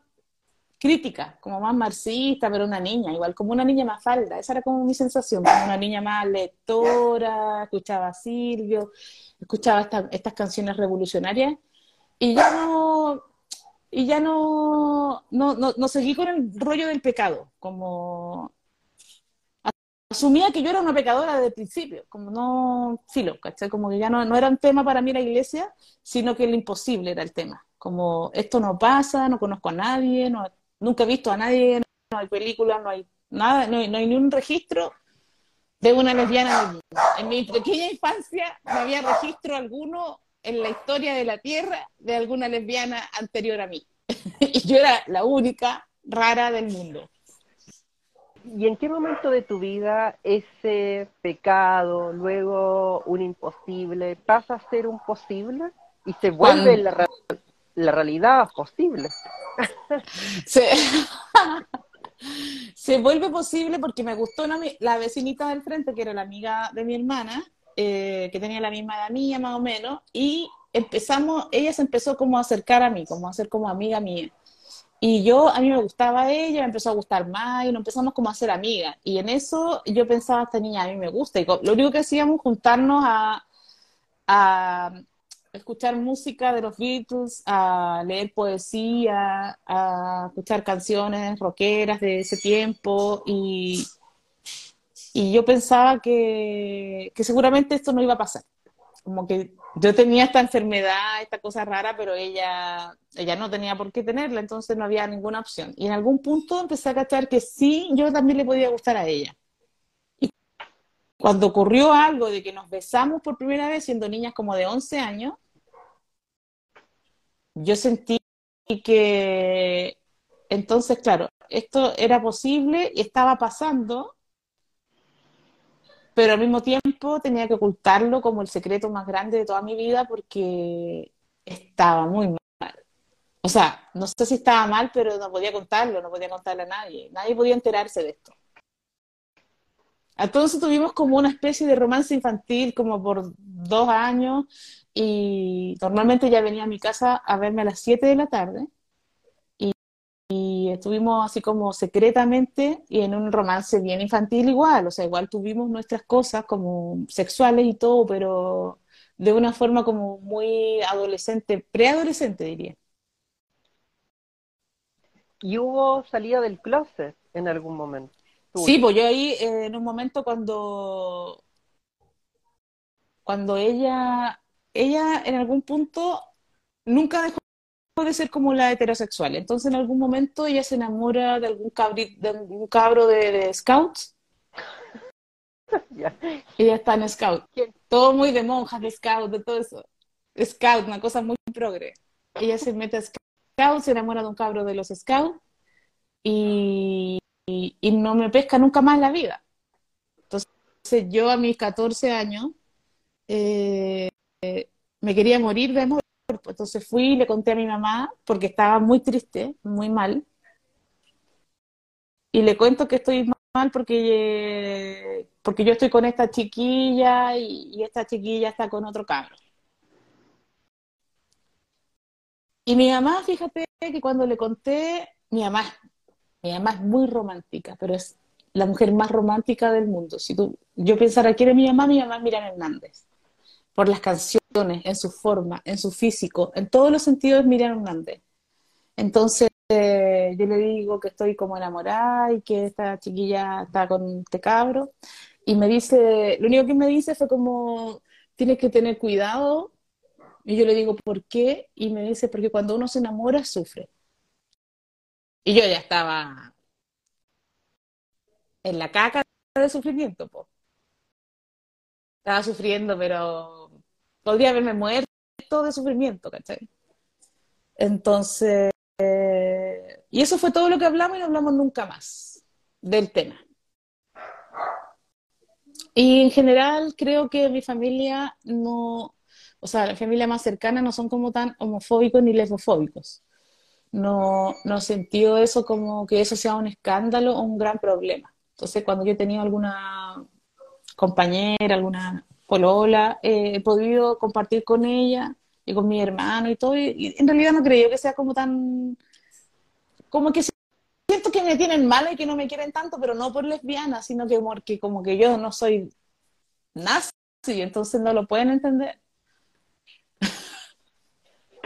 [SPEAKER 3] crítica, como más marxista, pero una niña, igual como una niña más falda, esa era como mi sensación, como una niña más lectora, escuchaba a Silvio, escuchaba estas canciones revolucionarias y ya no y ya no, no, no, seguí con el rollo del pecado, como asumía que yo era una pecadora desde el principio, como no, filo, ¿cachai? Como que ya no, no era un tema para mí la iglesia, sino que el imposible era el tema, como esto no pasa, no conozco a nadie, no, nunca he visto a nadie, no hay películas, no hay nada, no hay, no hay ni un registro de una lesbiana del mundo. En mi pequeña infancia no había registro alguno en la historia de la Tierra de alguna lesbiana anterior a mí. y yo era la única rara del mundo.
[SPEAKER 2] ¿Y en qué momento de tu vida ese pecado, luego un imposible, pasa a ser un posible y se vuelve la, la, realidad posible?
[SPEAKER 3] se, se, vuelve posible porque me gustó la vecinita del frente, que era la amiga de mi hermana, eh, que tenía la misma edad mía más o menos, y empezamos, ella se empezó como a acercar a mí, como a ser como amiga mía. Y yo, a mí me gustaba ella, me empezó a gustar más y nos empezamos como a ser amigas. Y en eso yo pensaba, esta niña a mí me gusta. Y lo único que hacíamos juntarnos a, a escuchar música de los Beatles, a leer poesía, a escuchar canciones rockeras de ese tiempo. Y, y yo pensaba que, que seguramente esto no iba a pasar. Como que yo tenía esta enfermedad, esta cosa rara, pero ella, ella no tenía por qué tenerla, entonces no había ninguna opción. Y en algún punto empecé a cachar que sí, yo también le podía gustar a ella. Cuando ocurrió algo de que nos besamos por primera vez siendo niñas como de 11 años, yo sentí que entonces, claro, esto era posible y estaba pasando pero al mismo tiempo tenía que ocultarlo como el secreto más grande de toda mi vida porque estaba muy mal. O sea, no sé si estaba mal, pero no podía contarlo, no podía contarle a nadie. Nadie podía enterarse de esto. Entonces tuvimos como una especie de romance infantil como por dos años y normalmente ya venía a mi casa a verme a las 7 de la tarde y estuvimos así como secretamente y en un romance bien infantil igual, o sea, igual tuvimos nuestras cosas como sexuales y todo, pero de una forma como muy adolescente, preadolescente diría.
[SPEAKER 2] ¿Y hubo salida del closet en algún momento?
[SPEAKER 3] Sí, pues yo ahí eh, en un momento cuando cuando ella ella en algún punto nunca dejó puede ser como la heterosexual. Entonces, en algún momento ella se enamora de algún, de algún cabro de, scouts. Ella está en scout. Todo muy de monjas, de scout, de todo eso. Scout, una cosa muy progre. Ella se mete a scout, se enamora de un cabro de los scouts y, y, no me pesca nunca más la vida. Entonces, yo a mis 14 años eh, me quería morir de amor entonces fui y le conté a mi mamá porque estaba muy triste, muy mal. Y le cuento que estoy mal porque, porque yo estoy con esta chiquilla y, esta chiquilla está con otro cabro. Y mi mamá, fíjate que cuando le conté, mi mamá, mi mamá es muy romántica, pero es la mujer más romántica del mundo. Si tú, yo pensara quién es mi mamá, mi mamá es Miriam Hernández por las canciones, en su forma, en su físico, en todos los sentidos Miriam Hernández. Entonces eh, yo le digo que estoy como enamorada y que esta chiquilla está con este cabro. Y me dice, lo único que me dice fue como, tienes que tener cuidado. Y yo le digo, ¿por qué? Y me dice, porque cuando uno se enamora, sufre. Y yo ya estaba en la caca de sufrimiento, po. Estaba sufriendo, pero podría haberme muerto de sufrimiento, ¿cachai? Entonces, y eso fue todo lo que hablamos y no hablamos nunca más del tema. Y en general creo que mi familia no, o sea, la familia más cercana no son como tan homofóbicos ni lesbofóbicos. No, no sentido eso como que eso sea un escándalo o un gran problema. Entonces, cuando yo he tenido alguna compañera, alguna polola, eh, he podido compartir con ella y con mi hermano y todo, y, en realidad no creo que sea como tan, como que siento que me tienen mal y que no me quieren tanto, pero no por lesbiana, sino que porque como que yo no soy nazi, entonces no lo pueden entender.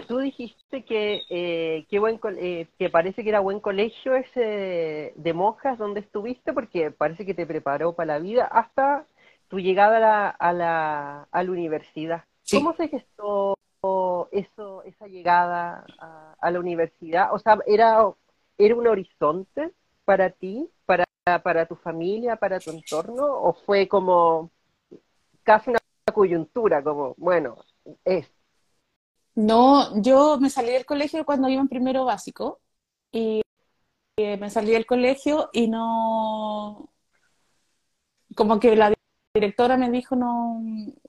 [SPEAKER 2] Tú dijiste que, eh, buen, eh, que parece que era buen colegio ese de monjas donde estuviste, porque parece que te preparó para la vida hasta tu llegada a la, a la, a la universidad. ¿Cómo se gestó eso, esa llegada a, la universidad? O sea, ¿era, ¿era un horizonte para ti, para, para tu familia, para tu entorno? ¿O fue como casi una coyuntura, como, bueno, es?
[SPEAKER 3] No, yo me salí del colegio cuando iba en primero básico y eh, me salí del colegio y no, como que la directora me dijo, no,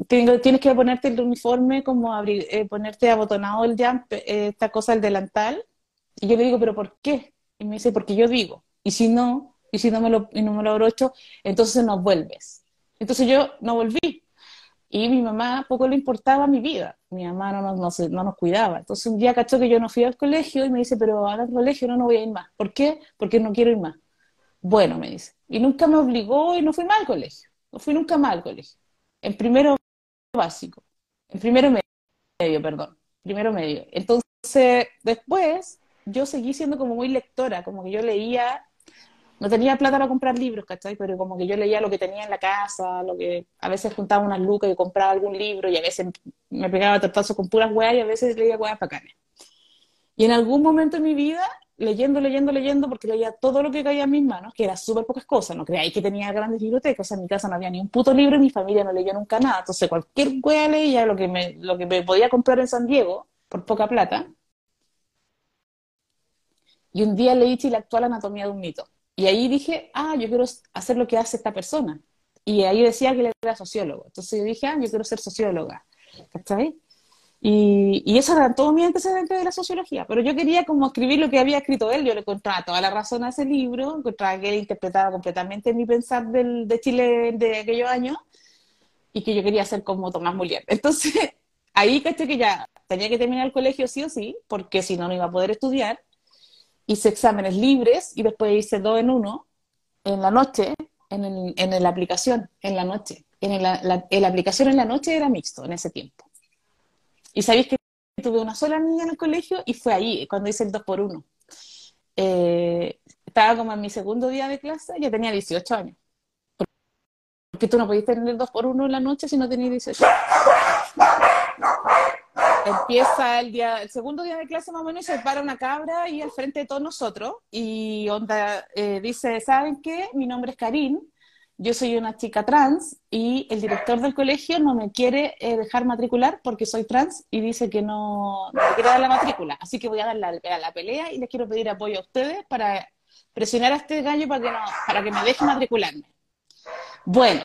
[SPEAKER 3] tienes que ponerte el uniforme, como abrir, eh, ponerte abotonado el jump, eh, esta cosa, el delantal. Y yo le digo, ¿pero por qué? Y me dice, porque yo digo. Y si no, y si no me lo, y no me lo abrocho, entonces no vuelves. Entonces yo no volví. Y mi mamá poco le importaba mi vida. Mi mamá no, no, no, nos cuidaba. Entonces un día cachó que yo no fui al colegio y me dice, pero al colegio no, no voy a ir más. ¿Por qué? Porque no quiero ir más. Bueno, me dice. Y nunca me obligó y no fui más al colegio. No fui nunca mal al colegio. En primero básico. En primero medio, perdón. Primero medio. Entonces, después, yo seguí siendo como muy lectora, como que yo leía, no tenía plata para comprar libros, ¿cachai? Pero como que yo leía lo que tenía en la casa, lo que a veces juntaba unas lucas y compraba algún libro y a veces me pegaba tortazos con puras weas y a veces leía weas bacanas. Y en algún momento de mi vida leyendo, leyendo, leyendo, porque leía todo lo que caía en mis manos, que era súper pocas cosas, no creáis que tenía grandes bibliotecas, o sea, en mi casa no había ni un puto libro y mi familia no leyó nunca nada, entonces cualquier wea leía lo que me, lo que me podía comprar en San Diego, por poca plata, y un día leí Chile Actual Anatomía de un mito, y ahí dije, ah, yo quiero hacer lo que hace esta persona, y ahí decía que él era sociólogo, entonces yo dije, ah, yo quiero ser socióloga, ¿cachai? Y, y eso era todo mi antecedente de la sociología, pero yo quería como escribir lo que había escrito él, yo le encontraba toda la razón a ese libro, encontraba que él interpretaba completamente mi pensar del, de Chile de aquellos años y que yo quería ser como Tomás Molière. Entonces, ahí caché que ya tenía que terminar el colegio sí o sí, porque si no, no iba a poder estudiar. Hice exámenes libres y después hice dos en uno en la noche, en, el, en la aplicación, en la noche. En la, la aplicación en la noche era mixto en ese tiempo. Y sabéis que tuve una sola niña en el colegio y fue ahí, cuando hice el 2 por 1 eh, estaba como en mi segundo día de clase, ya tenía 18 años. Porque tú no podías tener el 2 por 1 en la noche si no tenías 18. Empieza el día, el segundo día de clase más o menos, se para una cabra y al frente de todos nosotros y onda eh, dice, ¿saben qué? Mi nombre es Karim yo soy una chica trans y el director del colegio no me quiere eh, dejar matricular porque soy trans y dice que no, me quiere dar la matrícula. Así que voy a dar la, la, pelea y les quiero pedir apoyo a ustedes para presionar a este gallo para que, no, para que me deje matricularme. Bueno,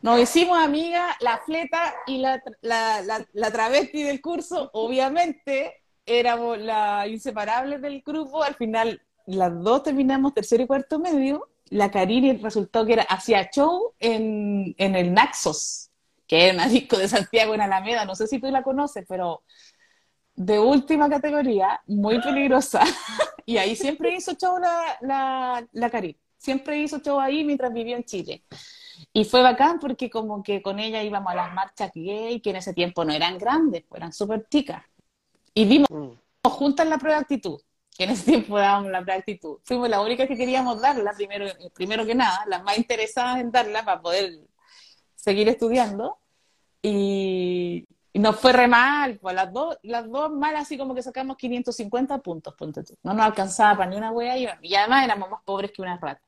[SPEAKER 3] nos hicimos amiga la fleta y la, la, la, travesti del curso. Obviamente éramos las inseparables del grupo. Al final las dos terminamos tercero y cuarto medio la Carini resultó que era, hacía show en, en el Naxos, que es una disco de Santiago en Alameda, no sé si tú la conoces, pero de última categoría, muy peligrosa, y ahí siempre hizo show la, la, la Cari, siempre hizo show ahí mientras vivió en Chile. Y fue bacán porque como que con ella íbamos a las marchas gay, que en ese tiempo no eran grandes, eran súper chicas. Y vimos mm. juntas la prueba de actitud que en ese tiempo dábamos la actitud. Fuimos las únicas que queríamos darla, primero, primero que nada, las más interesadas en darla para poder seguir estudiando. Y, nos fue re mal, pues las dos, las dos mal, así como que sacamos 550 puntos, punto tú. No nos alcanzaba para ni una wea y, y además éramos más pobres que una rata.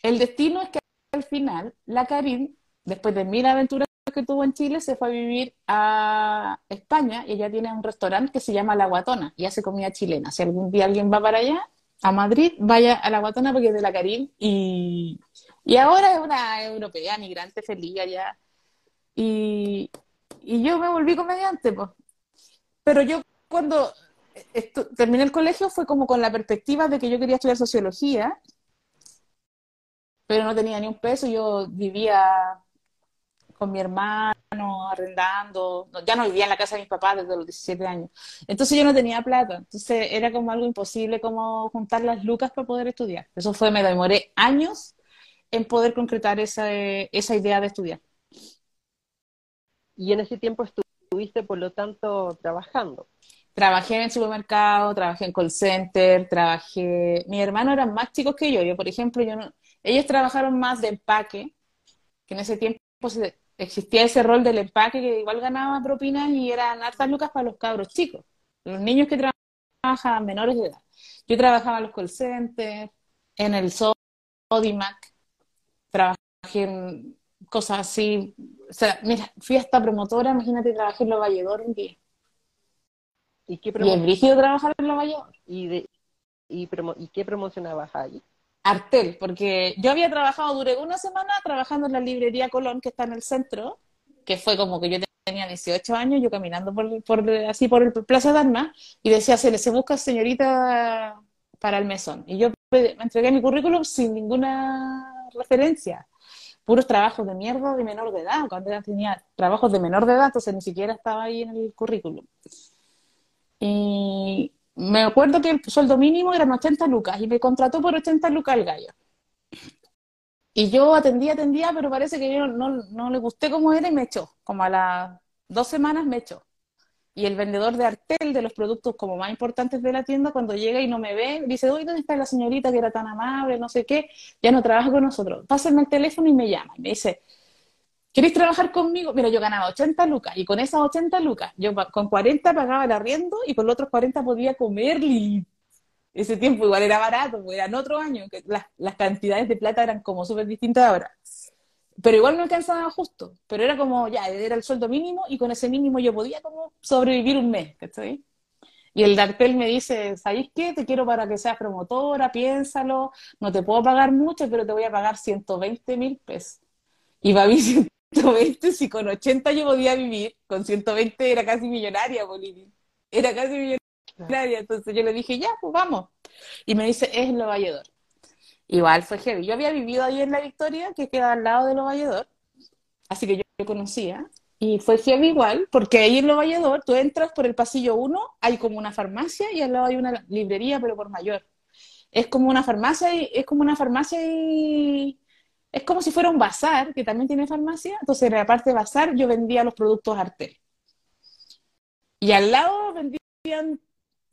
[SPEAKER 3] El destino es que al final, la Karin, después de mil aventuras que tuvo en Chile se fue a vivir a España y ella tiene un restaurante que se llama La Guatona y hace comida chilena. Si algún día alguien va para allá, a Madrid, vaya a La Guatona porque es de la Carim y, y ahora es una europea, migrante feliz allá. Y, y yo me volví comediante, pues. Pero yo cuando terminé el colegio fue como con la perspectiva de que yo quería estudiar sociología, pero no tenía ni un peso, yo vivía con mi hermano, arrendando, ya no vivía en la casa de mis papás desde los 17 años. Entonces yo no tenía plata, entonces era como algo imposible como juntar las lucas para poder estudiar. Eso fue, me demoré años en poder concretar esa, esa idea de estudiar.
[SPEAKER 2] Y en ese tiempo estuviste, por lo tanto, trabajando.
[SPEAKER 3] Trabajé en el supermercado, trabajé en call center, trabajé... Mis hermanos eran más chicos que yo. Yo, por ejemplo, yo no... ellos trabajaron más de empaque, que en ese tiempo se existía ese rol del empaque que igual ganaba propinas y eran hartas lucas para los cabros chicos, los niños que trabajaban menores de edad. Yo trabajaba en los call centers, en el Sodimac, trabajé en cosas así. O sea, mira, fui hasta promotora, imagínate, trabajé en Los Valledor un día. ¿Y qué y es brígido trabajar en Los Valledor.
[SPEAKER 2] ¿Y, de, y, ¿Y qué promocionabas ahí?
[SPEAKER 3] Artel, porque yo había trabajado, duré una semana trabajando en la librería Colón, que está en el centro, que fue como que yo tenía 18 años, yo caminando por, así por el Plaza de y decía, se, se busca señorita para el mesón. Y yo me entregué mi currículum sin ninguna referencia. Puros trabajos de mierda de menor de edad. Cuando tenía trabajos de menor de edad, entonces ni siquiera estaba ahí en el currículum. Y, me acuerdo que el sueldo mínimo eran 80 lucas y me contrató por 80 lucas el gallo. Y yo atendía, atendía, pero parece que yo no, no, le gusté como era y me echó. Como a las dos semanas me echó. Y el vendedor de Artel, de los productos como más importantes de la tienda, cuando llega y no me ve, dice, ¿dónde está la señorita que era tan amable, no sé qué? Ya no trabaja con nosotros. Pásenme el teléfono y me llama. Y me dice, ¿Queréis trabajar conmigo? Mira, yo ganaba 80 lucas y con esas 80 lucas, yo con 40 pagaba el arriendo y con los otros 40 podía comer. ese tiempo igual era barato, porque eran otro año, que las, cantidades de plata eran como súper distintas ahora. Pero igual no alcanzaba justo, pero era como, ya, era el sueldo mínimo y con ese mínimo yo podía como sobrevivir un mes, ¿cachai? Y el Dartel me dice, ¿sabéis qué? Te quiero para que seas promotora, piénsalo, no te puedo pagar mucho, pero te voy a pagar 120 mil pesos. Y a 120, si con 80 yo podía vivir, con 120 era casi millonaria, Bolivia. Era casi millonaria. Entonces yo le dije, ya, pues vamos. Y me dice, es Lo Valledor. Igual fue heavy. Yo había vivido ahí en La Victoria, que queda al lado de Lo Valledor. Así que yo lo conocía. Y fue heavy igual, porque ahí en Lo Valledor, tú entras por el pasillo 1, hay como una farmacia y al lado hay una librería, pero por mayor. Es como una farmacia y, es como una farmacia y, es como si fuera un bazar, que también tiene farmacia. Entonces, en la parte de bazar, yo vendía los productos Artel. Y al lado vendían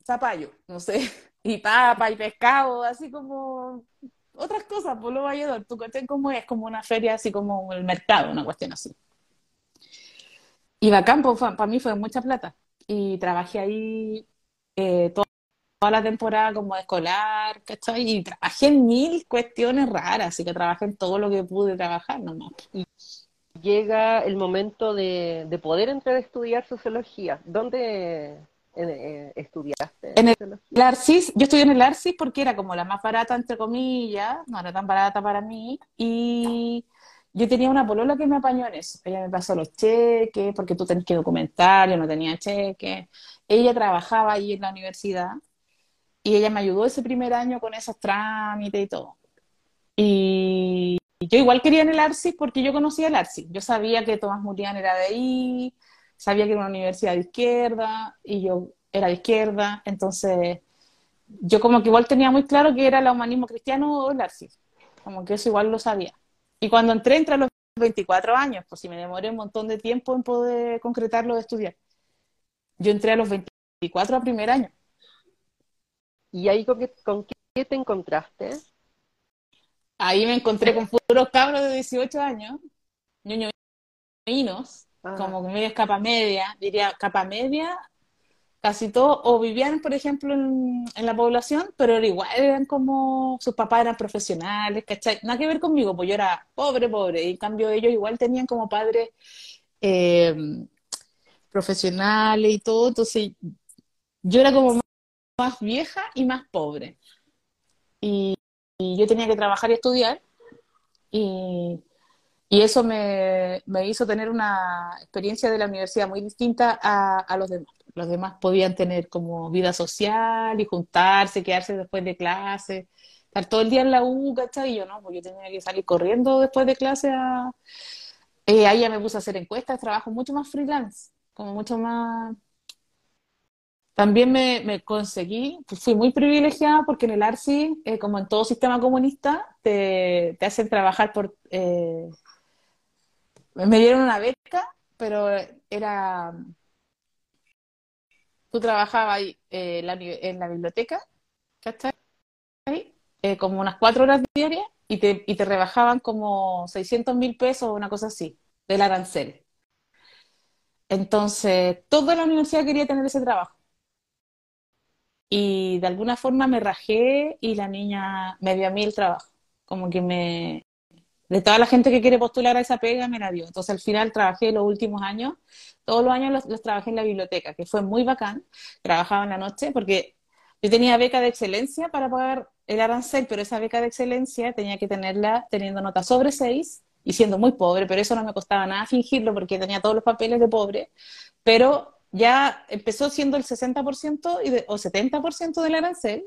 [SPEAKER 3] zapallo, no sé, y papa y pescado, así como otras cosas, por lo valledor. ¿Tú conoces cómo es? Como una feria, así como el mercado, una cuestión así. Y bacán, pues, para mí fue mucha plata. Y trabajé ahí eh, todo toda la temporada como escolar, ¿cachai? Y trabajé en mil cuestiones raras, así que trabajé en todo lo que pude trabajar nomás.
[SPEAKER 2] Y llega el momento de, poder entrar a estudiar sociología. ¿Dónde eh, estudiaste?
[SPEAKER 3] En el, ARCIS, yo estudié en el ARCIS porque era como la más barata, entre comillas, no era tan barata para mí, y yo tenía una polola que me apañó en eso. Ella me pasó los cheques, porque tú tenés que documentar, yo no tenía cheques. Ella trabajaba ahí en la universidad y ella me ayudó ese primer año con esos trámites y todo. Y yo igual quería en el ARCIS porque yo conocía el ARCIS. Yo sabía que Tomás Murián era de ahí, sabía que era una universidad de izquierda y yo era de izquierda. Entonces, yo como que igual tenía muy claro que era el humanismo cristiano o el ARCIS. Como que eso igual lo sabía. Y cuando entré, entré a los 24 años, pues si me demoré un montón de tiempo en poder concretarlo de estudiar. Yo entré a los 24 a primer año.
[SPEAKER 2] ¿Y ahí con qué, te encontraste?
[SPEAKER 3] Ahí me encontré con puros cabros de 18 años, ñoños, ah. como que media capa media, diría capa media, casi todos, o vivían, por ejemplo, en, la población, pero igual eran como, sus papás eran profesionales, ¿cachai? Nada que ver conmigo, pues yo era pobre, pobre, y en cambio ellos igual tenían como padres eh, profesionales y todo, entonces yo era como más vieja y más pobre. Y, yo tenía que trabajar y estudiar, y, eso me, hizo tener una experiencia de la universidad muy distinta a, a los demás. Los demás podían tener como vida social y juntarse, quedarse después de clase estar todo el día en la U, ¿cachai? Y yo no, porque yo tenía que salir corriendo después de clase a... Eh, ahí ya me puse a hacer encuestas, trabajo mucho más freelance, como mucho más... También me, conseguí, pues fui muy privilegiada porque en el ARSI, eh, como en todo sistema comunista, te, hacen trabajar por... Eh, me dieron una beca, pero era... Tú trabajabas ahí en la biblioteca, ¿cachai? Eh, como unas cuatro horas diarias y te, y te rebajaban como 600 mil pesos o una cosa así, del arancel. Entonces, toda la universidad quería tener ese trabajo. Y de alguna forma me rajé y la niña me dio a mí el trabajo. Como que me... De toda la gente que quiere postular a esa pega, me la dio. Entonces, al final trabajé los últimos años. Todos los años los, trabajé en la biblioteca, que fue muy bacán. Trabajaba en la noche porque yo tenía beca de excelencia para pagar el arancel, pero esa beca de excelencia tenía que tenerla teniendo nota sobre 6 y siendo muy pobre, pero eso no me costaba nada fingirlo porque tenía todos los papeles de pobre, pero ya empezó siendo el 60% y o 70% del arancel,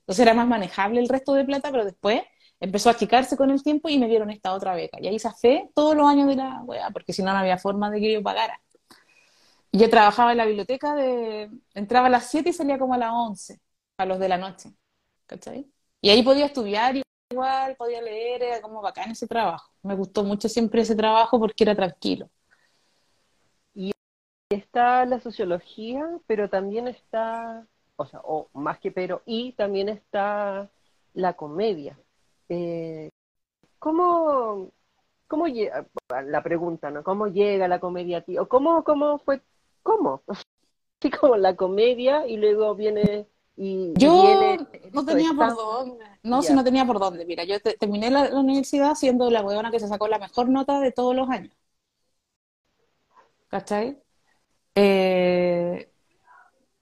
[SPEAKER 3] entonces era más manejable el resto de plata, pero después empezó a achicarse con el tiempo y me dieron esta otra beca. Y ahí fe todos los años de la wea, porque si no, no había forma de que yo pagara. Y yo trabajaba en la biblioteca entraba a las 7 y salía como a las 11, a los de la noche, ¿cachai? Y ahí podía estudiar igual, podía leer, era como bacán ese trabajo. Me gustó mucho siempre ese trabajo porque era tranquilo.
[SPEAKER 2] Y está la sociología, pero también está, o sea, o más que pero, y también está la comedia. Eh, ¿Cómo, cómo llega, la pregunta, ¿no? ¿Cómo llega la comedia a ti? ¿O cómo, cómo fue, cómo? Así como la comedia y luego viene
[SPEAKER 3] yo no tenía por dónde. No, si no tenía por dónde. Mira, yo terminé la, universidad siendo la huevona que se sacó la mejor nota de todos los años. ¿Cachai? Eh,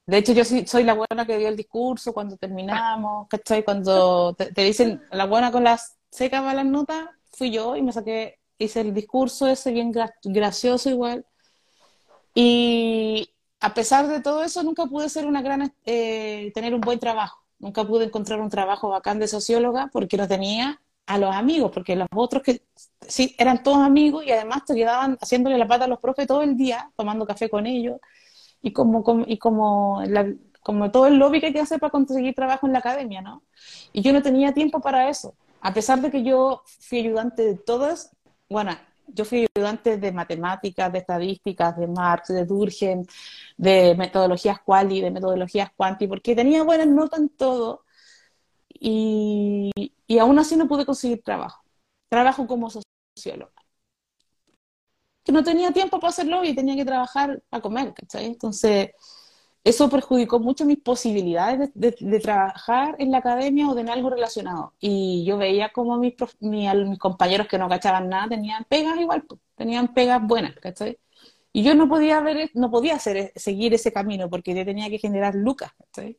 [SPEAKER 3] de hecho, yo soy la buena que dio el discurso cuando terminamos, ¿cachai? Cuando te, dicen la buena con las secas para las notas, fui yo y me saqué, hice el discurso ese bien gracioso igual. Y, a pesar de todo eso, nunca pude ser una gran, eh, tener un buen trabajo. Nunca pude encontrar un trabajo bacán de socióloga porque no tenía a los amigos, porque los otros que sí eran todos amigos y además te quedaban haciéndole la pata a los profes todo el día, tomando café con ellos y como, como y como, como todo el lobby que hay que hacer para conseguir trabajo en la academia, ¿no? Y yo no tenía tiempo para eso. A pesar de que yo fui ayudante de todas, bueno, yo fui ayudante de matemáticas, de estadísticas, de Marx, de Durkheim, de metodologías quali, de metodologías quanti, porque tenía buenas notas en todo y, y aún así no pude conseguir trabajo. Trabajo como socióloga. Que no tenía tiempo para hacerlo y tenía que trabajar para comer, ¿cachai? Entonces, eso perjudicó mucho mis posibilidades de, trabajar en la academia o de algo relacionado. Y yo veía como mis, mis, compañeros que no cachaban nada tenían pegas igual, tenían pegas buenas, ¿cachai? Y yo no podía ver, no podía hacer, seguir ese camino porque yo tenía que generar lucas, ¿cachai?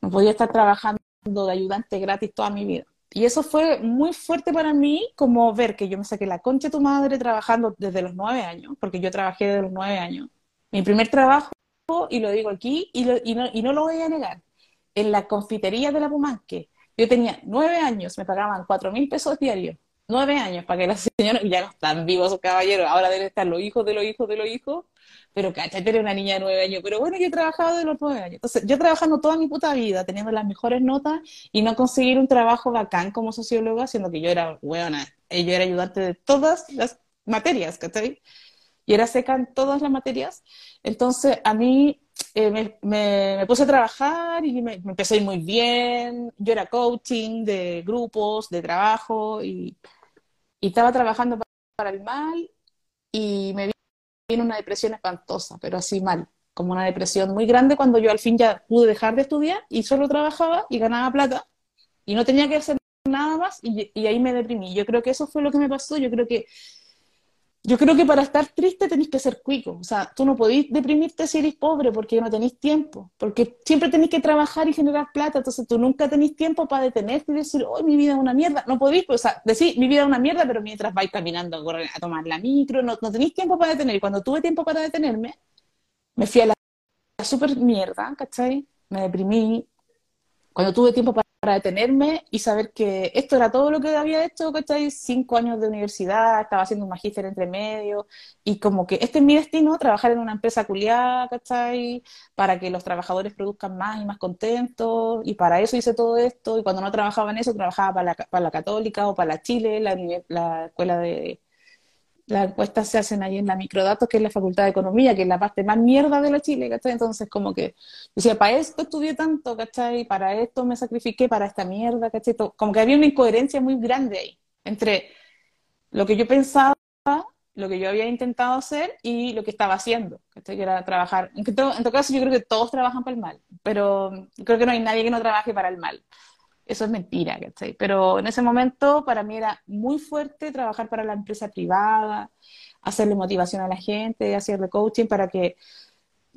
[SPEAKER 3] No podía estar trabajando de ayudante gratis toda mi vida. Y eso fue muy fuerte para mí, como ver que yo me saqué la concha de tu madre trabajando desde los nueve años, porque yo trabajé desde los nueve años. Mi primer trabajo y lo digo aquí, y, y, no, y no lo voy a negar, en la confitería de la Pumanque, yo tenía nueve años, me pagaban cuatro mil pesos diarios, nueve años, para que la señora, ya no están vivos esos caballeros, ahora deben estar los hijos de los hijos de los hijos, pero cachate, era una niña de nueve años, pero bueno, yo he trabajado de los nueve años, entonces yo trabajando toda mi puta vida, teniendo las mejores notas, y no conseguir un trabajo bacán como socióloga, siendo que yo era buena, yo era ayudante de todas las materias, ¿cachai? y era seca en todas las materias. Entonces a mí eh, me, me, puse a trabajar y me, empecé a ir muy bien. Yo era coaching de grupos, de trabajo y, y estaba trabajando para, el mal y me vino una depresión espantosa, pero así mal, como una depresión muy grande cuando yo al fin ya pude dejar de estudiar y solo trabajaba y ganaba plata y no tenía que hacer nada más y, y ahí me deprimí. Yo creo que eso fue lo que me pasó. Yo creo que yo creo que para estar triste tenéis que ser cuico. O sea, tú no podéis deprimirte si eres pobre porque no tenéis tiempo. Porque siempre tenéis que trabajar y generar plata. Entonces tú nunca tenéis tiempo para detenerte y decir, oh, mi vida es una mierda. No podéis, pues, o sea, decir, mi vida es una mierda, pero mientras vais caminando a, tomar la micro, no, no tenéis tiempo para detener. Y cuando tuve tiempo para detenerme, me fui a la super mierda, ¿cachai? Me deprimí. Cuando tuve tiempo para detenerme y saber que esto era todo lo que había hecho, ¿cachai? Cinco años de universidad, estaba haciendo un magíster entre medio, y como que este es mi destino, trabajar en una empresa culiada, ¿cachai? Para que los trabajadores produzcan más y más contentos, y para eso hice todo esto, y cuando no trabajaba en eso, trabajaba para la, para la Católica o para la Chile, la, la escuela de, las encuestas se hacen ahí en la microdatos, que es la Facultad de Economía, que es la parte más mierda de la Chile, ¿cachai? Entonces, como que, decía, para esto estudié tanto, ¿cachai? Para esto me sacrifiqué, para esta mierda, ¿cachai? Como que había una incoherencia muy grande ahí, entre lo que yo pensaba, lo que yo había intentado hacer y lo que estaba haciendo, ¿cachai? Que era trabajar. En, en todo caso, yo creo que todos trabajan para el mal, pero creo que no hay nadie que no trabaje para el mal. Eso es mentira, ¿cachai? Pero en ese momento para mí era muy fuerte trabajar para la empresa privada, hacerle motivación a la gente, hacerle coaching para que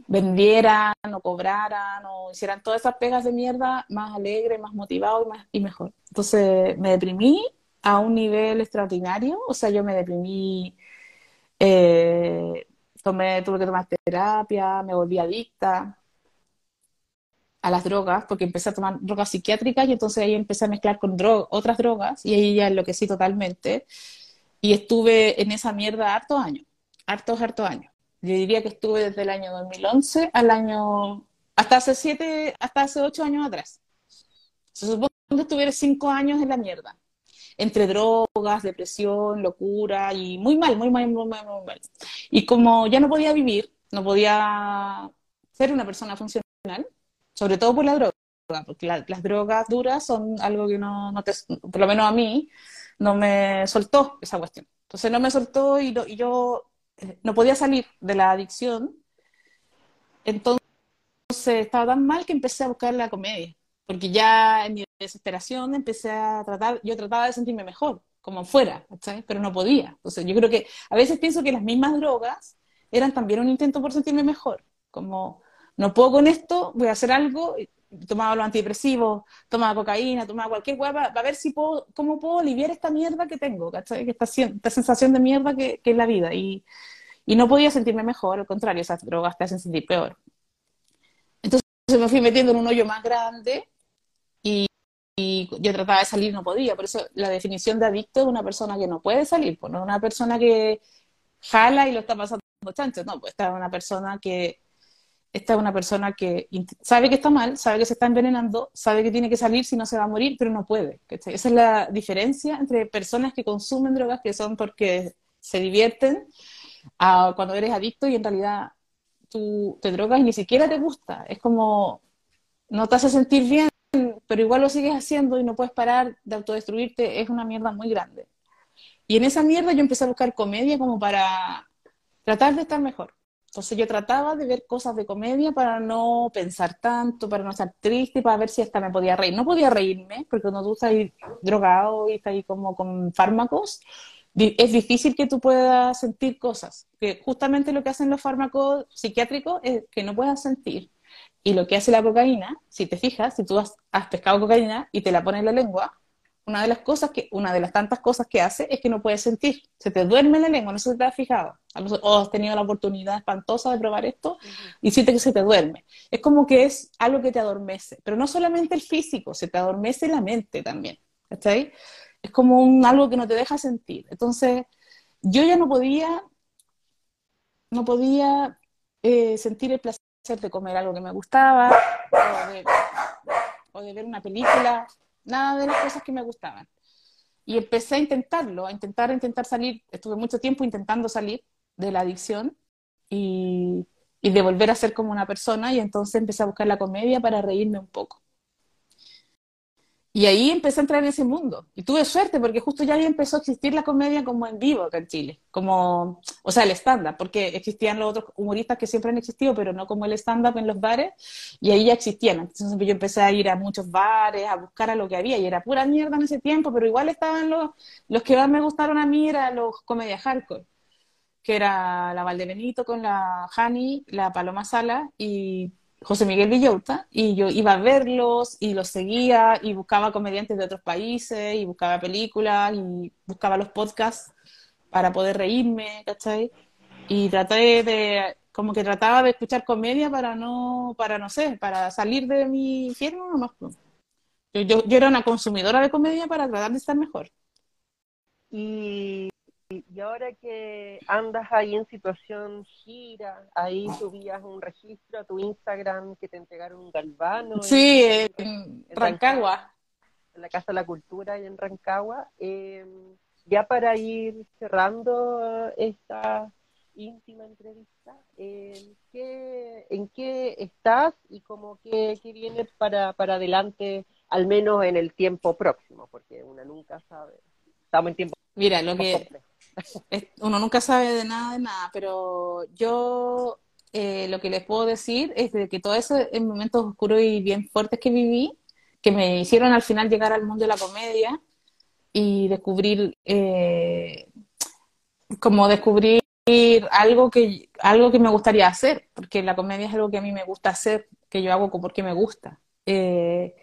[SPEAKER 3] vendieran o cobraran o hicieran todas esas pegas de mierda más alegre, más motivado y, más, y mejor. Entonces me deprimí a un nivel extraordinario, o sea, yo me deprimí, eh, tomé, tuve que tomar terapia, me volví adicta, a las drogas, porque empecé a tomar drogas psiquiátricas y entonces ahí empecé a mezclar con otras drogas y ahí ya enloquecí totalmente. Y estuve en esa mierda hartos años, hartos, hartos años. Yo diría que estuve desde el año 2011 al año, hasta hace siete, hasta hace ocho años atrás. Se supone que estuviera cinco años en la mierda. Entre drogas, depresión, locura y muy mal, muy mal, muy mal, muy mal. Y como ya no podía vivir, no podía ser una persona funcional, sobre todo por la droga, porque las drogas duras son algo que no, no te, por lo menos a mí, no me soltó esa cuestión. Entonces no me soltó y, y yo eh, no podía salir de la adicción. Entonces estaba tan mal que empecé a buscar la comedia, porque ya en mi desesperación empecé a tratar, yo trataba de sentirme mejor, como fuera, pero no podía. Entonces yo creo que a veces pienso que las mismas drogas eran también un intento por sentirme mejor, como no puedo con esto, voy a hacer algo, tomaba los antidepresivos, tomaba cocaína, tomaba cualquier hueá para ver si puedo, cómo puedo aliviar esta mierda que tengo, ¿cachai? Esta, sensación de mierda que, es la vida. Y, no podía sentirme mejor, al contrario, esas drogas te hacen sentir peor. Entonces me fui metiendo en un hoyo más grande y, y yo trataba de salir, no podía. Por eso la definición de adicto es una persona que no puede salir, pues no una persona que jala y lo está pasando chancho, no, pues esta es una persona que esta es una persona que sabe que está mal, sabe que se está envenenando, sabe que tiene que salir si no se va a morir, pero no puede. Esa es la diferencia entre personas que consumen drogas, que son porque se divierten, a cuando eres adicto y en realidad tú te drogas y ni siquiera te gusta. Es como, no te hace sentir bien, pero igual lo sigues haciendo y no puedes parar de autodestruirte, es una mierda muy grande. Y en esa mierda yo empecé a buscar comedia como para tratar de estar mejor. Entonces yo trataba de ver cosas de comedia para no pensar tanto, para no estar triste, para ver si hasta me podía reír. No podía reírme, porque cuando tú estás ahí drogado y estás ahí como con fármacos, es difícil que tú puedas sentir cosas. Que justamente lo que hacen los fármacos psiquiátricos es que no puedas sentir. Y lo que hace la cocaína, si te fijas, si tú has, has pescado cocaína y te la pones en la lengua, una de las cosas que, una de las tantas cosas que hace es que no puedes sentir. Se te duerme la lengua, no se te ha fijado. O has tenido la oportunidad espantosa de probar esto y sientes que se te duerme. Es como que es algo que te adormece. Pero no solamente el físico, se te adormece la mente también. ¿Cachai? Es como un, algo que no te deja sentir. Entonces, yo ya no podía, no podía eh, sentir el placer de comer algo que me gustaba o de ver una película nada de las cosas que me gustaban. Y empecé a intentarlo, a intentar, a intentar salir. Estuve mucho tiempo intentando salir de la adicción y, y de volver a ser como una persona y entonces empecé a buscar la comedia para reírme un poco. Y ahí empecé a entrar en ese mundo. Y tuve suerte porque justo ya ahí empezó a existir la comedia como en vivo acá en Chile. Como, o sea, el stand-up, porque existían los otros humoristas que siempre han existido, pero no como el stand-up en los bares. Y ahí ya existían. Entonces yo empecé a ir a muchos bares, a buscar a lo que había. Y era pura mierda en ese tiempo, pero igual estaban los, los que más me gustaron a mí, eran los comedias hardcore. Que era la Valdebenito con la Hani, la Paloma Sala y José Miguel Villauta, y yo iba a verlos y los seguía y buscaba comediantes de otros países y buscaba películas y buscaba los podcasts para poder reírme, ¿cachai? Y traté de, como que trataba de escuchar comedia para no, para no sé, para salir de mi infierno, no, yo, yo, yo era una consumidora de comedia para tratar de estar mejor.
[SPEAKER 2] Y, y ahora que andas ahí en situación gira, ahí subías un registro a tu Instagram que te entregaron un galvano.
[SPEAKER 3] Sí, en, en, Rancagua.
[SPEAKER 2] En la Casa de la Cultura y en Rancagua. Eh, ya para ir cerrando esta íntima entrevista, ¿en qué, en qué estás y cómo qué, qué viene para, para adelante, al menos en el tiempo próximo? Porque una nunca sabe. Estamos en tiempo.
[SPEAKER 3] Mira, lo que uno nunca sabe de nada de nada, pero yo eh, lo que les puedo decir es de que todos esos momentos oscuros y bien fuertes que viví, que me hicieron al final llegar al mundo de la comedia y descubrir, eh, como descubrir algo que, algo que me gustaría hacer, porque la comedia es algo que a mí me gusta hacer, que yo hago porque me gusta. Eh,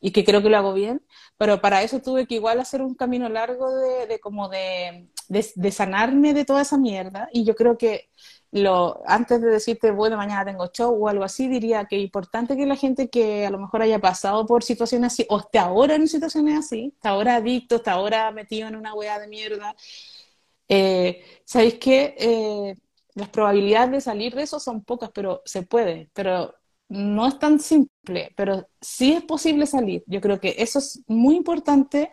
[SPEAKER 3] y que creo que lo hago bien, pero para eso tuve que igual hacer un camino largo de, de como de, de, de, sanarme de toda esa mierda y yo creo que lo, antes de decirte, bueno, mañana tengo show o algo así, diría que es importante que la gente que a lo mejor haya pasado por situaciones así, o esté ahora en situaciones así, está ahora adicto, está ahora metido en una weá de mierda, eh, ¿sabéis qué? Eh, las probabilidades de salir de eso son pocas, pero se puede, pero no es tan simple, pero sí es posible salir. Yo creo que eso es muy importante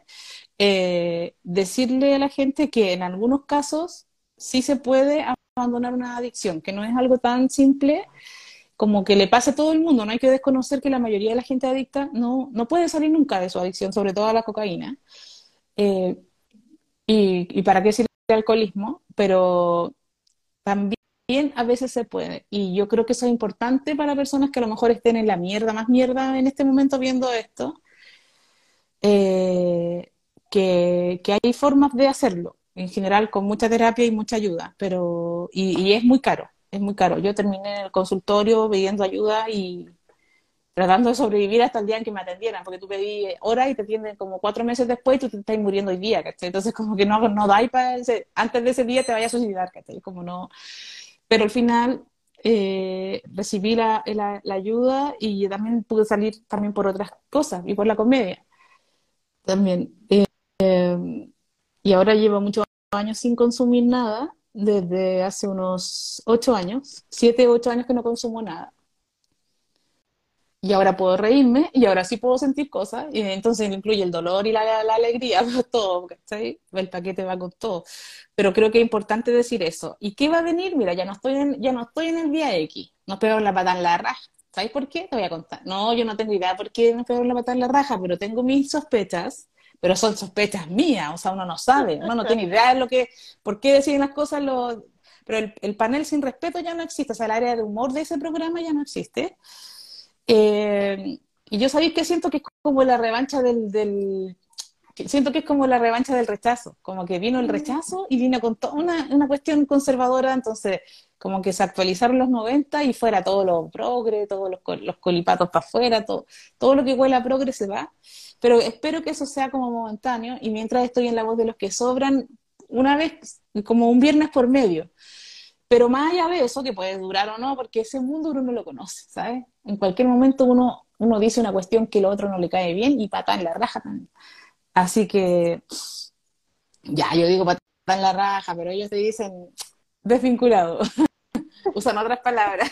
[SPEAKER 3] eh, decirle a la gente que en algunos casos sí se puede abandonar una adicción, que no es algo tan simple como que le pase a todo el mundo. No hay que desconocer que la mayoría de la gente adicta no, no puede salir nunca de su adicción, sobre todo a la cocaína. Eh, y, y, para qué sirve el alcoholismo, pero también a veces se puede. Y yo creo que eso es importante para personas que a lo mejor estén en la mierda, más mierda en este momento viendo esto, eh, que, que, hay formas de hacerlo, en general con mucha terapia y mucha ayuda, pero y, y, es muy caro, es muy caro. Yo terminé en el consultorio pidiendo ayuda y tratando de sobrevivir hasta el día en que me atendieran, porque tú pedí horas y te atienden como cuatro meses después y tú te estás muriendo hoy día, ¿cachai? Entonces como que no, no da y para ese, antes de ese día te vayas a suicidar, ¿cachai? Como no... Pero al final eh, recibí la, la, ayuda y también pude salir también por otras cosas y por la comedia también. Eh, y ahora llevo muchos años sin consumir nada, desde hace unos ocho años, siete, ocho años que no consumo nada. Y ahora puedo reírme y ahora sí puedo sentir cosas, y entonces incluye el dolor y la, alegría, todo, ¿cachai? El paquete va con todo pero creo que es importante decir eso. ¿Y qué va a venir? Mira, ya no estoy en, ya no estoy en el día X, nos pegamos la pata en la raja. ¿Sabes por qué? Te voy a contar. No, yo no tengo idea por qué nos pegamos la pata en la raja, pero tengo mis sospechas, pero son sospechas mías, o sea, uno no sabe, uno no tiene idea de lo que, por qué deciden las cosas los... Pero el panel sin respeto ya no existe, o sea, el área de humor de ese programa ya no existe. Eh, y yo sabéis que siento que es como la revancha del, del siento que es como la revancha del rechazo, como que vino el rechazo y vino con toda una, una, cuestión conservadora, entonces como que se actualizaron los 90 y fuera todo lo progre, todos los, los colipatos para afuera, todo, todo lo que huele a progre se va, pero espero que eso sea como momentáneo y mientras estoy en la voz de los que sobran, una vez, como un viernes por medio. Pero más allá de eso, que puede durar o no, porque ese mundo uno no lo conoce, ¿sabes? En cualquier momento uno, uno dice una cuestión que el otro no le cae bien y pata en la raja también. Así que, ya, yo digo patada en la raja, pero ellos te dicen desvinculado. Usan otras palabras.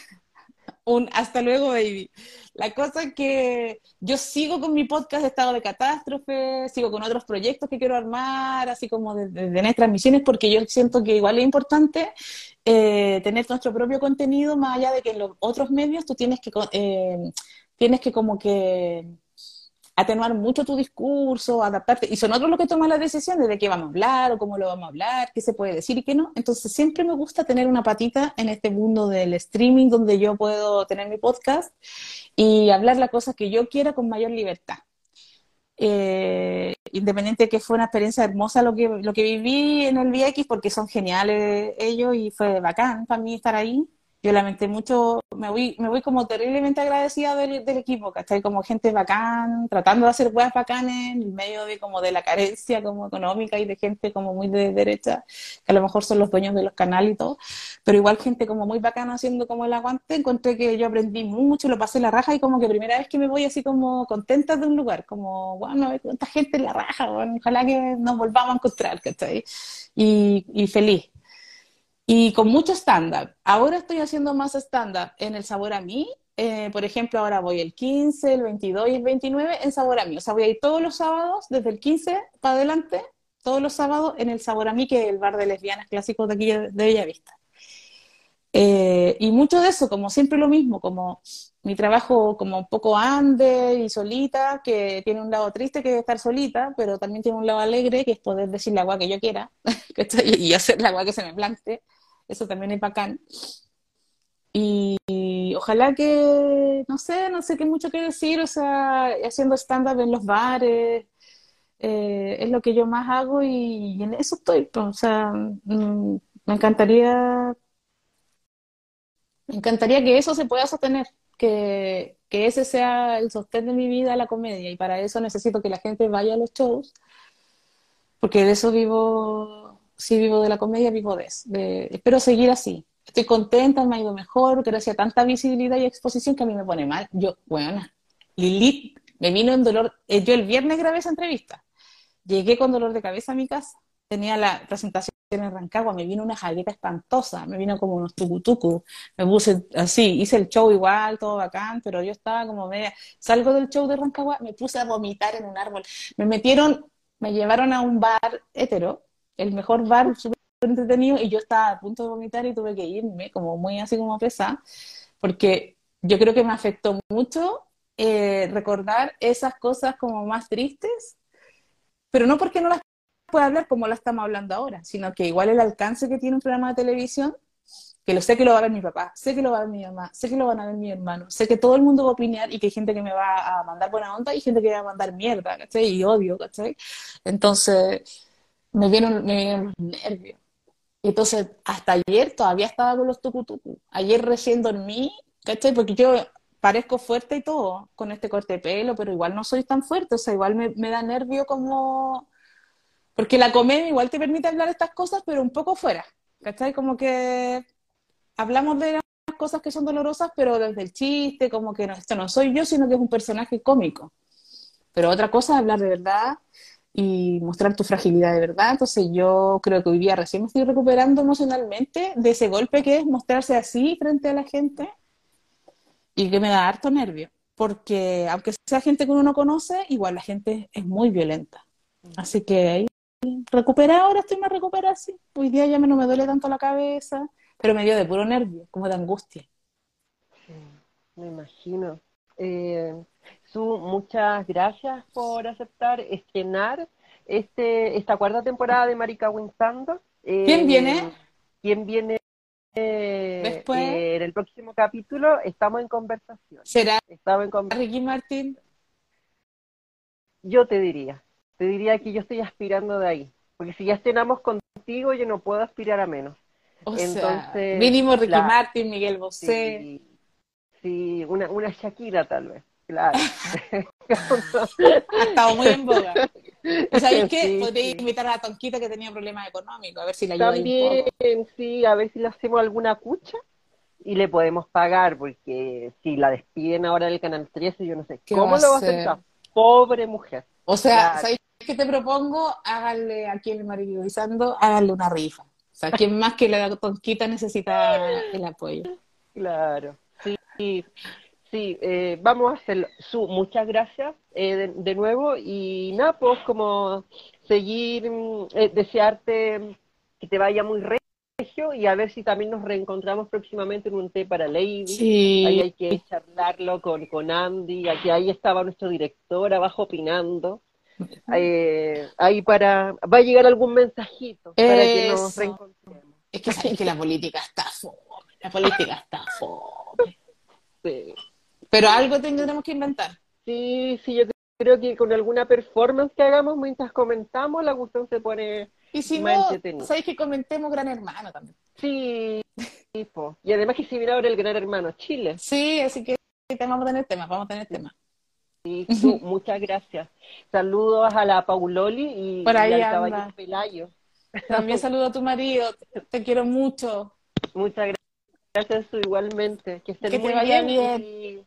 [SPEAKER 3] Un hasta luego, baby. La cosa que yo sigo con mi podcast de estado de catástrofe, sigo con otros proyectos que quiero armar, así como de, de, de transmisiones, porque yo siento que igual es importante eh, tener nuestro propio contenido, más allá de que en los otros medios tú tienes que, eh, tienes que como que atenuar mucho tu discurso, adaptarte, y son otros los que toman las decisiones de qué vamos a hablar o cómo lo vamos a hablar, qué se puede decir y qué no. Entonces siempre me gusta tener una patita en este mundo del streaming donde yo puedo tener mi podcast y hablar las cosas que yo quiera con mayor libertad. Eh, independiente de que fue una experiencia hermosa lo que, lo que viví en el VX, porque son geniales ellos y fue bacán para mí estar ahí yo lamenté mucho, me voy, me voy como terriblemente agradecida del, del equipo, ¿cachai? Como gente bacán, tratando de hacer weas bacanes en medio de como de la carencia como económica y de gente como muy de derecha, que a lo mejor son los dueños de los canales y todo, pero igual gente como muy bacana haciendo como el aguante, encontré que yo aprendí mucho, lo pasé la raja y como que primera vez que me voy así como contenta de un lugar, como, bueno, cuánta gente en la raja, bueno, ojalá que nos volvamos a encontrar, ¿cachai? Y, y feliz, y con mucho stand-up. Ahora estoy haciendo más stand-up en el Sabor a mí. Eh, por ejemplo, ahora voy el 15, el 22 y el 29 en Sabor a mí. O sea, voy a ir todos los sábados, desde el 15 para adelante, todos los sábados en el Sabor a mí, que es el bar de lesbianas clásicos de aquí de Bellavista. Eh, y mucho de eso, como siempre lo mismo, como mi trabajo como un poco ande y solita, que tiene un lado triste que es estar solita, pero también tiene un lado alegre que es poder decir la agua que yo quiera y hacer la agua que se me plante. Eso también es bacán. Y, ojalá que, no sé, no sé qué mucho que decir, o sea, haciendo stand-up en los bares, eh, es lo que yo más hago y, en eso estoy. Pues, o sea, mm, me encantaría, me encantaría que eso se pueda sostener, que, que ese sea el sostén de mi vida, la comedia, y para eso necesito que la gente vaya a los shows, porque de eso vivo si vivo de la comedia, vivo de eso. espero seguir así. Estoy contenta, me ha ido mejor, gracias a tanta visibilidad y exposición que a mí me pone mal. Yo, bueno, Lilith me vino en dolor. Eh, yo el viernes grabé esa entrevista. Llegué con dolor de cabeza a mi casa. Tenía la presentación en Rancagua, me vino una jaqueta espantosa, me vino como unos tucutucus, me puse así, hice el show igual, todo bacán, pero yo estaba como media, salgo del show de Rancagua, me puse a vomitar en un árbol, me metieron, me llevaron a un bar hetero, el mejor bar, súper entretenido, y yo estaba a punto de vomitar y tuve que irme, como muy así como pesada, porque yo creo que me afectó mucho eh, recordar esas cosas como más tristes, pero no porque no las pueda hablar como las estamos hablando ahora, sino que igual el alcance que tiene un programa de televisión, que lo sé que lo va a ver mi papá, sé que lo va a ver mi mamá, sé que lo van a ver mi hermano, sé que todo el mundo va a opinar y que hay gente que me va a mandar buena onda y gente que va a mandar mierda, ¿cachai? Y odio, ¿cachai? Entonces, me vieron, me los nervios. Entonces, hasta ayer todavía estaba con los tucutucu. Ayer recién dormí, ¿cachai? Porque yo parezco fuerte y todo con este corte de pelo, pero igual no soy tan fuerte, o sea, igual me, me da nervio como... Porque la comedia igual te permite hablar estas cosas, pero un poco fuera, ¿cachai? Como que hablamos de las cosas que son dolorosas, pero desde el chiste, como que no, esto no soy yo, sino que es un personaje cómico. Pero otra cosa es hablar de verdad y mostrar tu fragilidad de verdad. Entonces yo creo que hoy día recién me estoy recuperando emocionalmente de ese golpe que es mostrarse así frente a la gente y que me da harto nervio, porque aunque sea gente que uno no conoce, igual la gente es muy violenta. Así que ahí recuperé ahora estoy más recuperada, sí. Hoy día ya no me duele tanto la cabeza, pero me dio de puro nervio, como de angustia.
[SPEAKER 2] me imagino. Eh, muchas gracias por aceptar estrenar este, esta cuarta temporada de Marica Winsando.
[SPEAKER 3] ¿Quién eh, viene?
[SPEAKER 2] ¿Quién viene? Después. Eh, en el próximo capítulo estamos en conversación.
[SPEAKER 3] ¿Será
[SPEAKER 2] estamos en
[SPEAKER 3] Ricky Martín?
[SPEAKER 2] Yo te diría, te diría que yo estoy aspirando de ahí, porque si ya estrenamos contigo yo no puedo aspirar a menos.
[SPEAKER 3] O Entonces, mínimo Ricky Martin, Miguel Bosé.
[SPEAKER 2] Sí, una, una Shakira tal vez. Claro.
[SPEAKER 3] ha estado muy en boga. ¿Sabéis qué? Podría invitar a la Tonquita que tenía problemas económicos, a ver si la ayuda
[SPEAKER 2] También, un poco. sí, a ver si le hacemos alguna cucha y le podemos pagar, porque si la despiden ahora del Canal 13, yo no sé cómo lo va a hacer. Pobre mujer.
[SPEAKER 3] O sea, ¿sabéis qué te propongo? Háganle aquí en Maravillizando, háganle una rifa. O sea, quien más que la Tonquita necesita el apoyo.
[SPEAKER 2] Claro, sí. Sí, eh, vamos a hacerlo. Su, muchas gracias eh, de, nuevo y nada, pues como seguir, mm, eh, desearte que te vaya muy regio y a ver si también nos reencontramos próximamente en un té para Lady.
[SPEAKER 3] Sí.
[SPEAKER 2] Ahí hay que charlarlo con, con Andy, aquí ahí estaba nuestro director abajo opinando. ahí para, va a llegar algún mensajito para que nos reencontremos.
[SPEAKER 3] Es que que la política está fome, la política está fome. Sí. Pero algo tendremos que inventar.
[SPEAKER 2] Sí, sí, yo creo que con alguna performance que hagamos mientras comentamos, la cuestión se pone
[SPEAKER 3] Y si
[SPEAKER 2] más
[SPEAKER 3] no, sabéis que comentemos Gran Hermano también.
[SPEAKER 2] Sí, sí, po. y además que se viene ahora el Gran Hermano Chile.
[SPEAKER 3] Sí, así que vamos a tener temas, vamos a tener temas.
[SPEAKER 2] Sí, tú, muchas gracias. Saludos a la Pauloli y,
[SPEAKER 3] Por ahí
[SPEAKER 2] y al
[SPEAKER 3] anda.
[SPEAKER 2] caballero Pelayo.
[SPEAKER 3] También saludo a tu marido, te, te quiero mucho.
[SPEAKER 2] Muchas gra- gracias tú igualmente. Que estén
[SPEAKER 3] Que te
[SPEAKER 2] muy
[SPEAKER 3] vaya
[SPEAKER 2] bien. Y,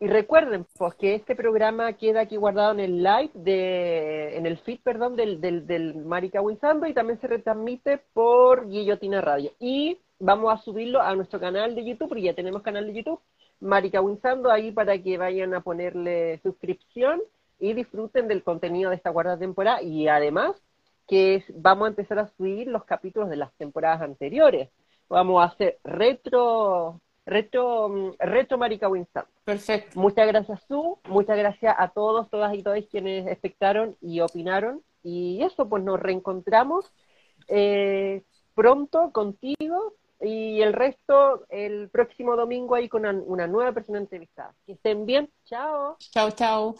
[SPEAKER 2] y recuerden, pues, que este programa queda aquí guardado en el live, de, en el feed, perdón, del, del, del Marica Winsando y también se retransmite por Guillotina Radio. Y vamos a subirlo a nuestro canal de YouTube, porque ya tenemos canal de YouTube, Marica Winsando, ahí para que vayan a ponerle suscripción y disfruten del contenido de esta cuarta temporada. Y además, que vamos a empezar a subir los capítulos de las temporadas anteriores. Vamos a hacer retro, retro, mm, retro Marica Winston.
[SPEAKER 3] Perfecto.
[SPEAKER 2] Muchas gracias, Su. Muchas gracias a todos, todas y todos quienes espectaron y opinaron. Y eso, pues nos reencontramos eh, pronto contigo y el resto el próximo domingo ahí con una, una nueva persona entrevistada. Que estén bien. Chao.
[SPEAKER 3] Chao, chao.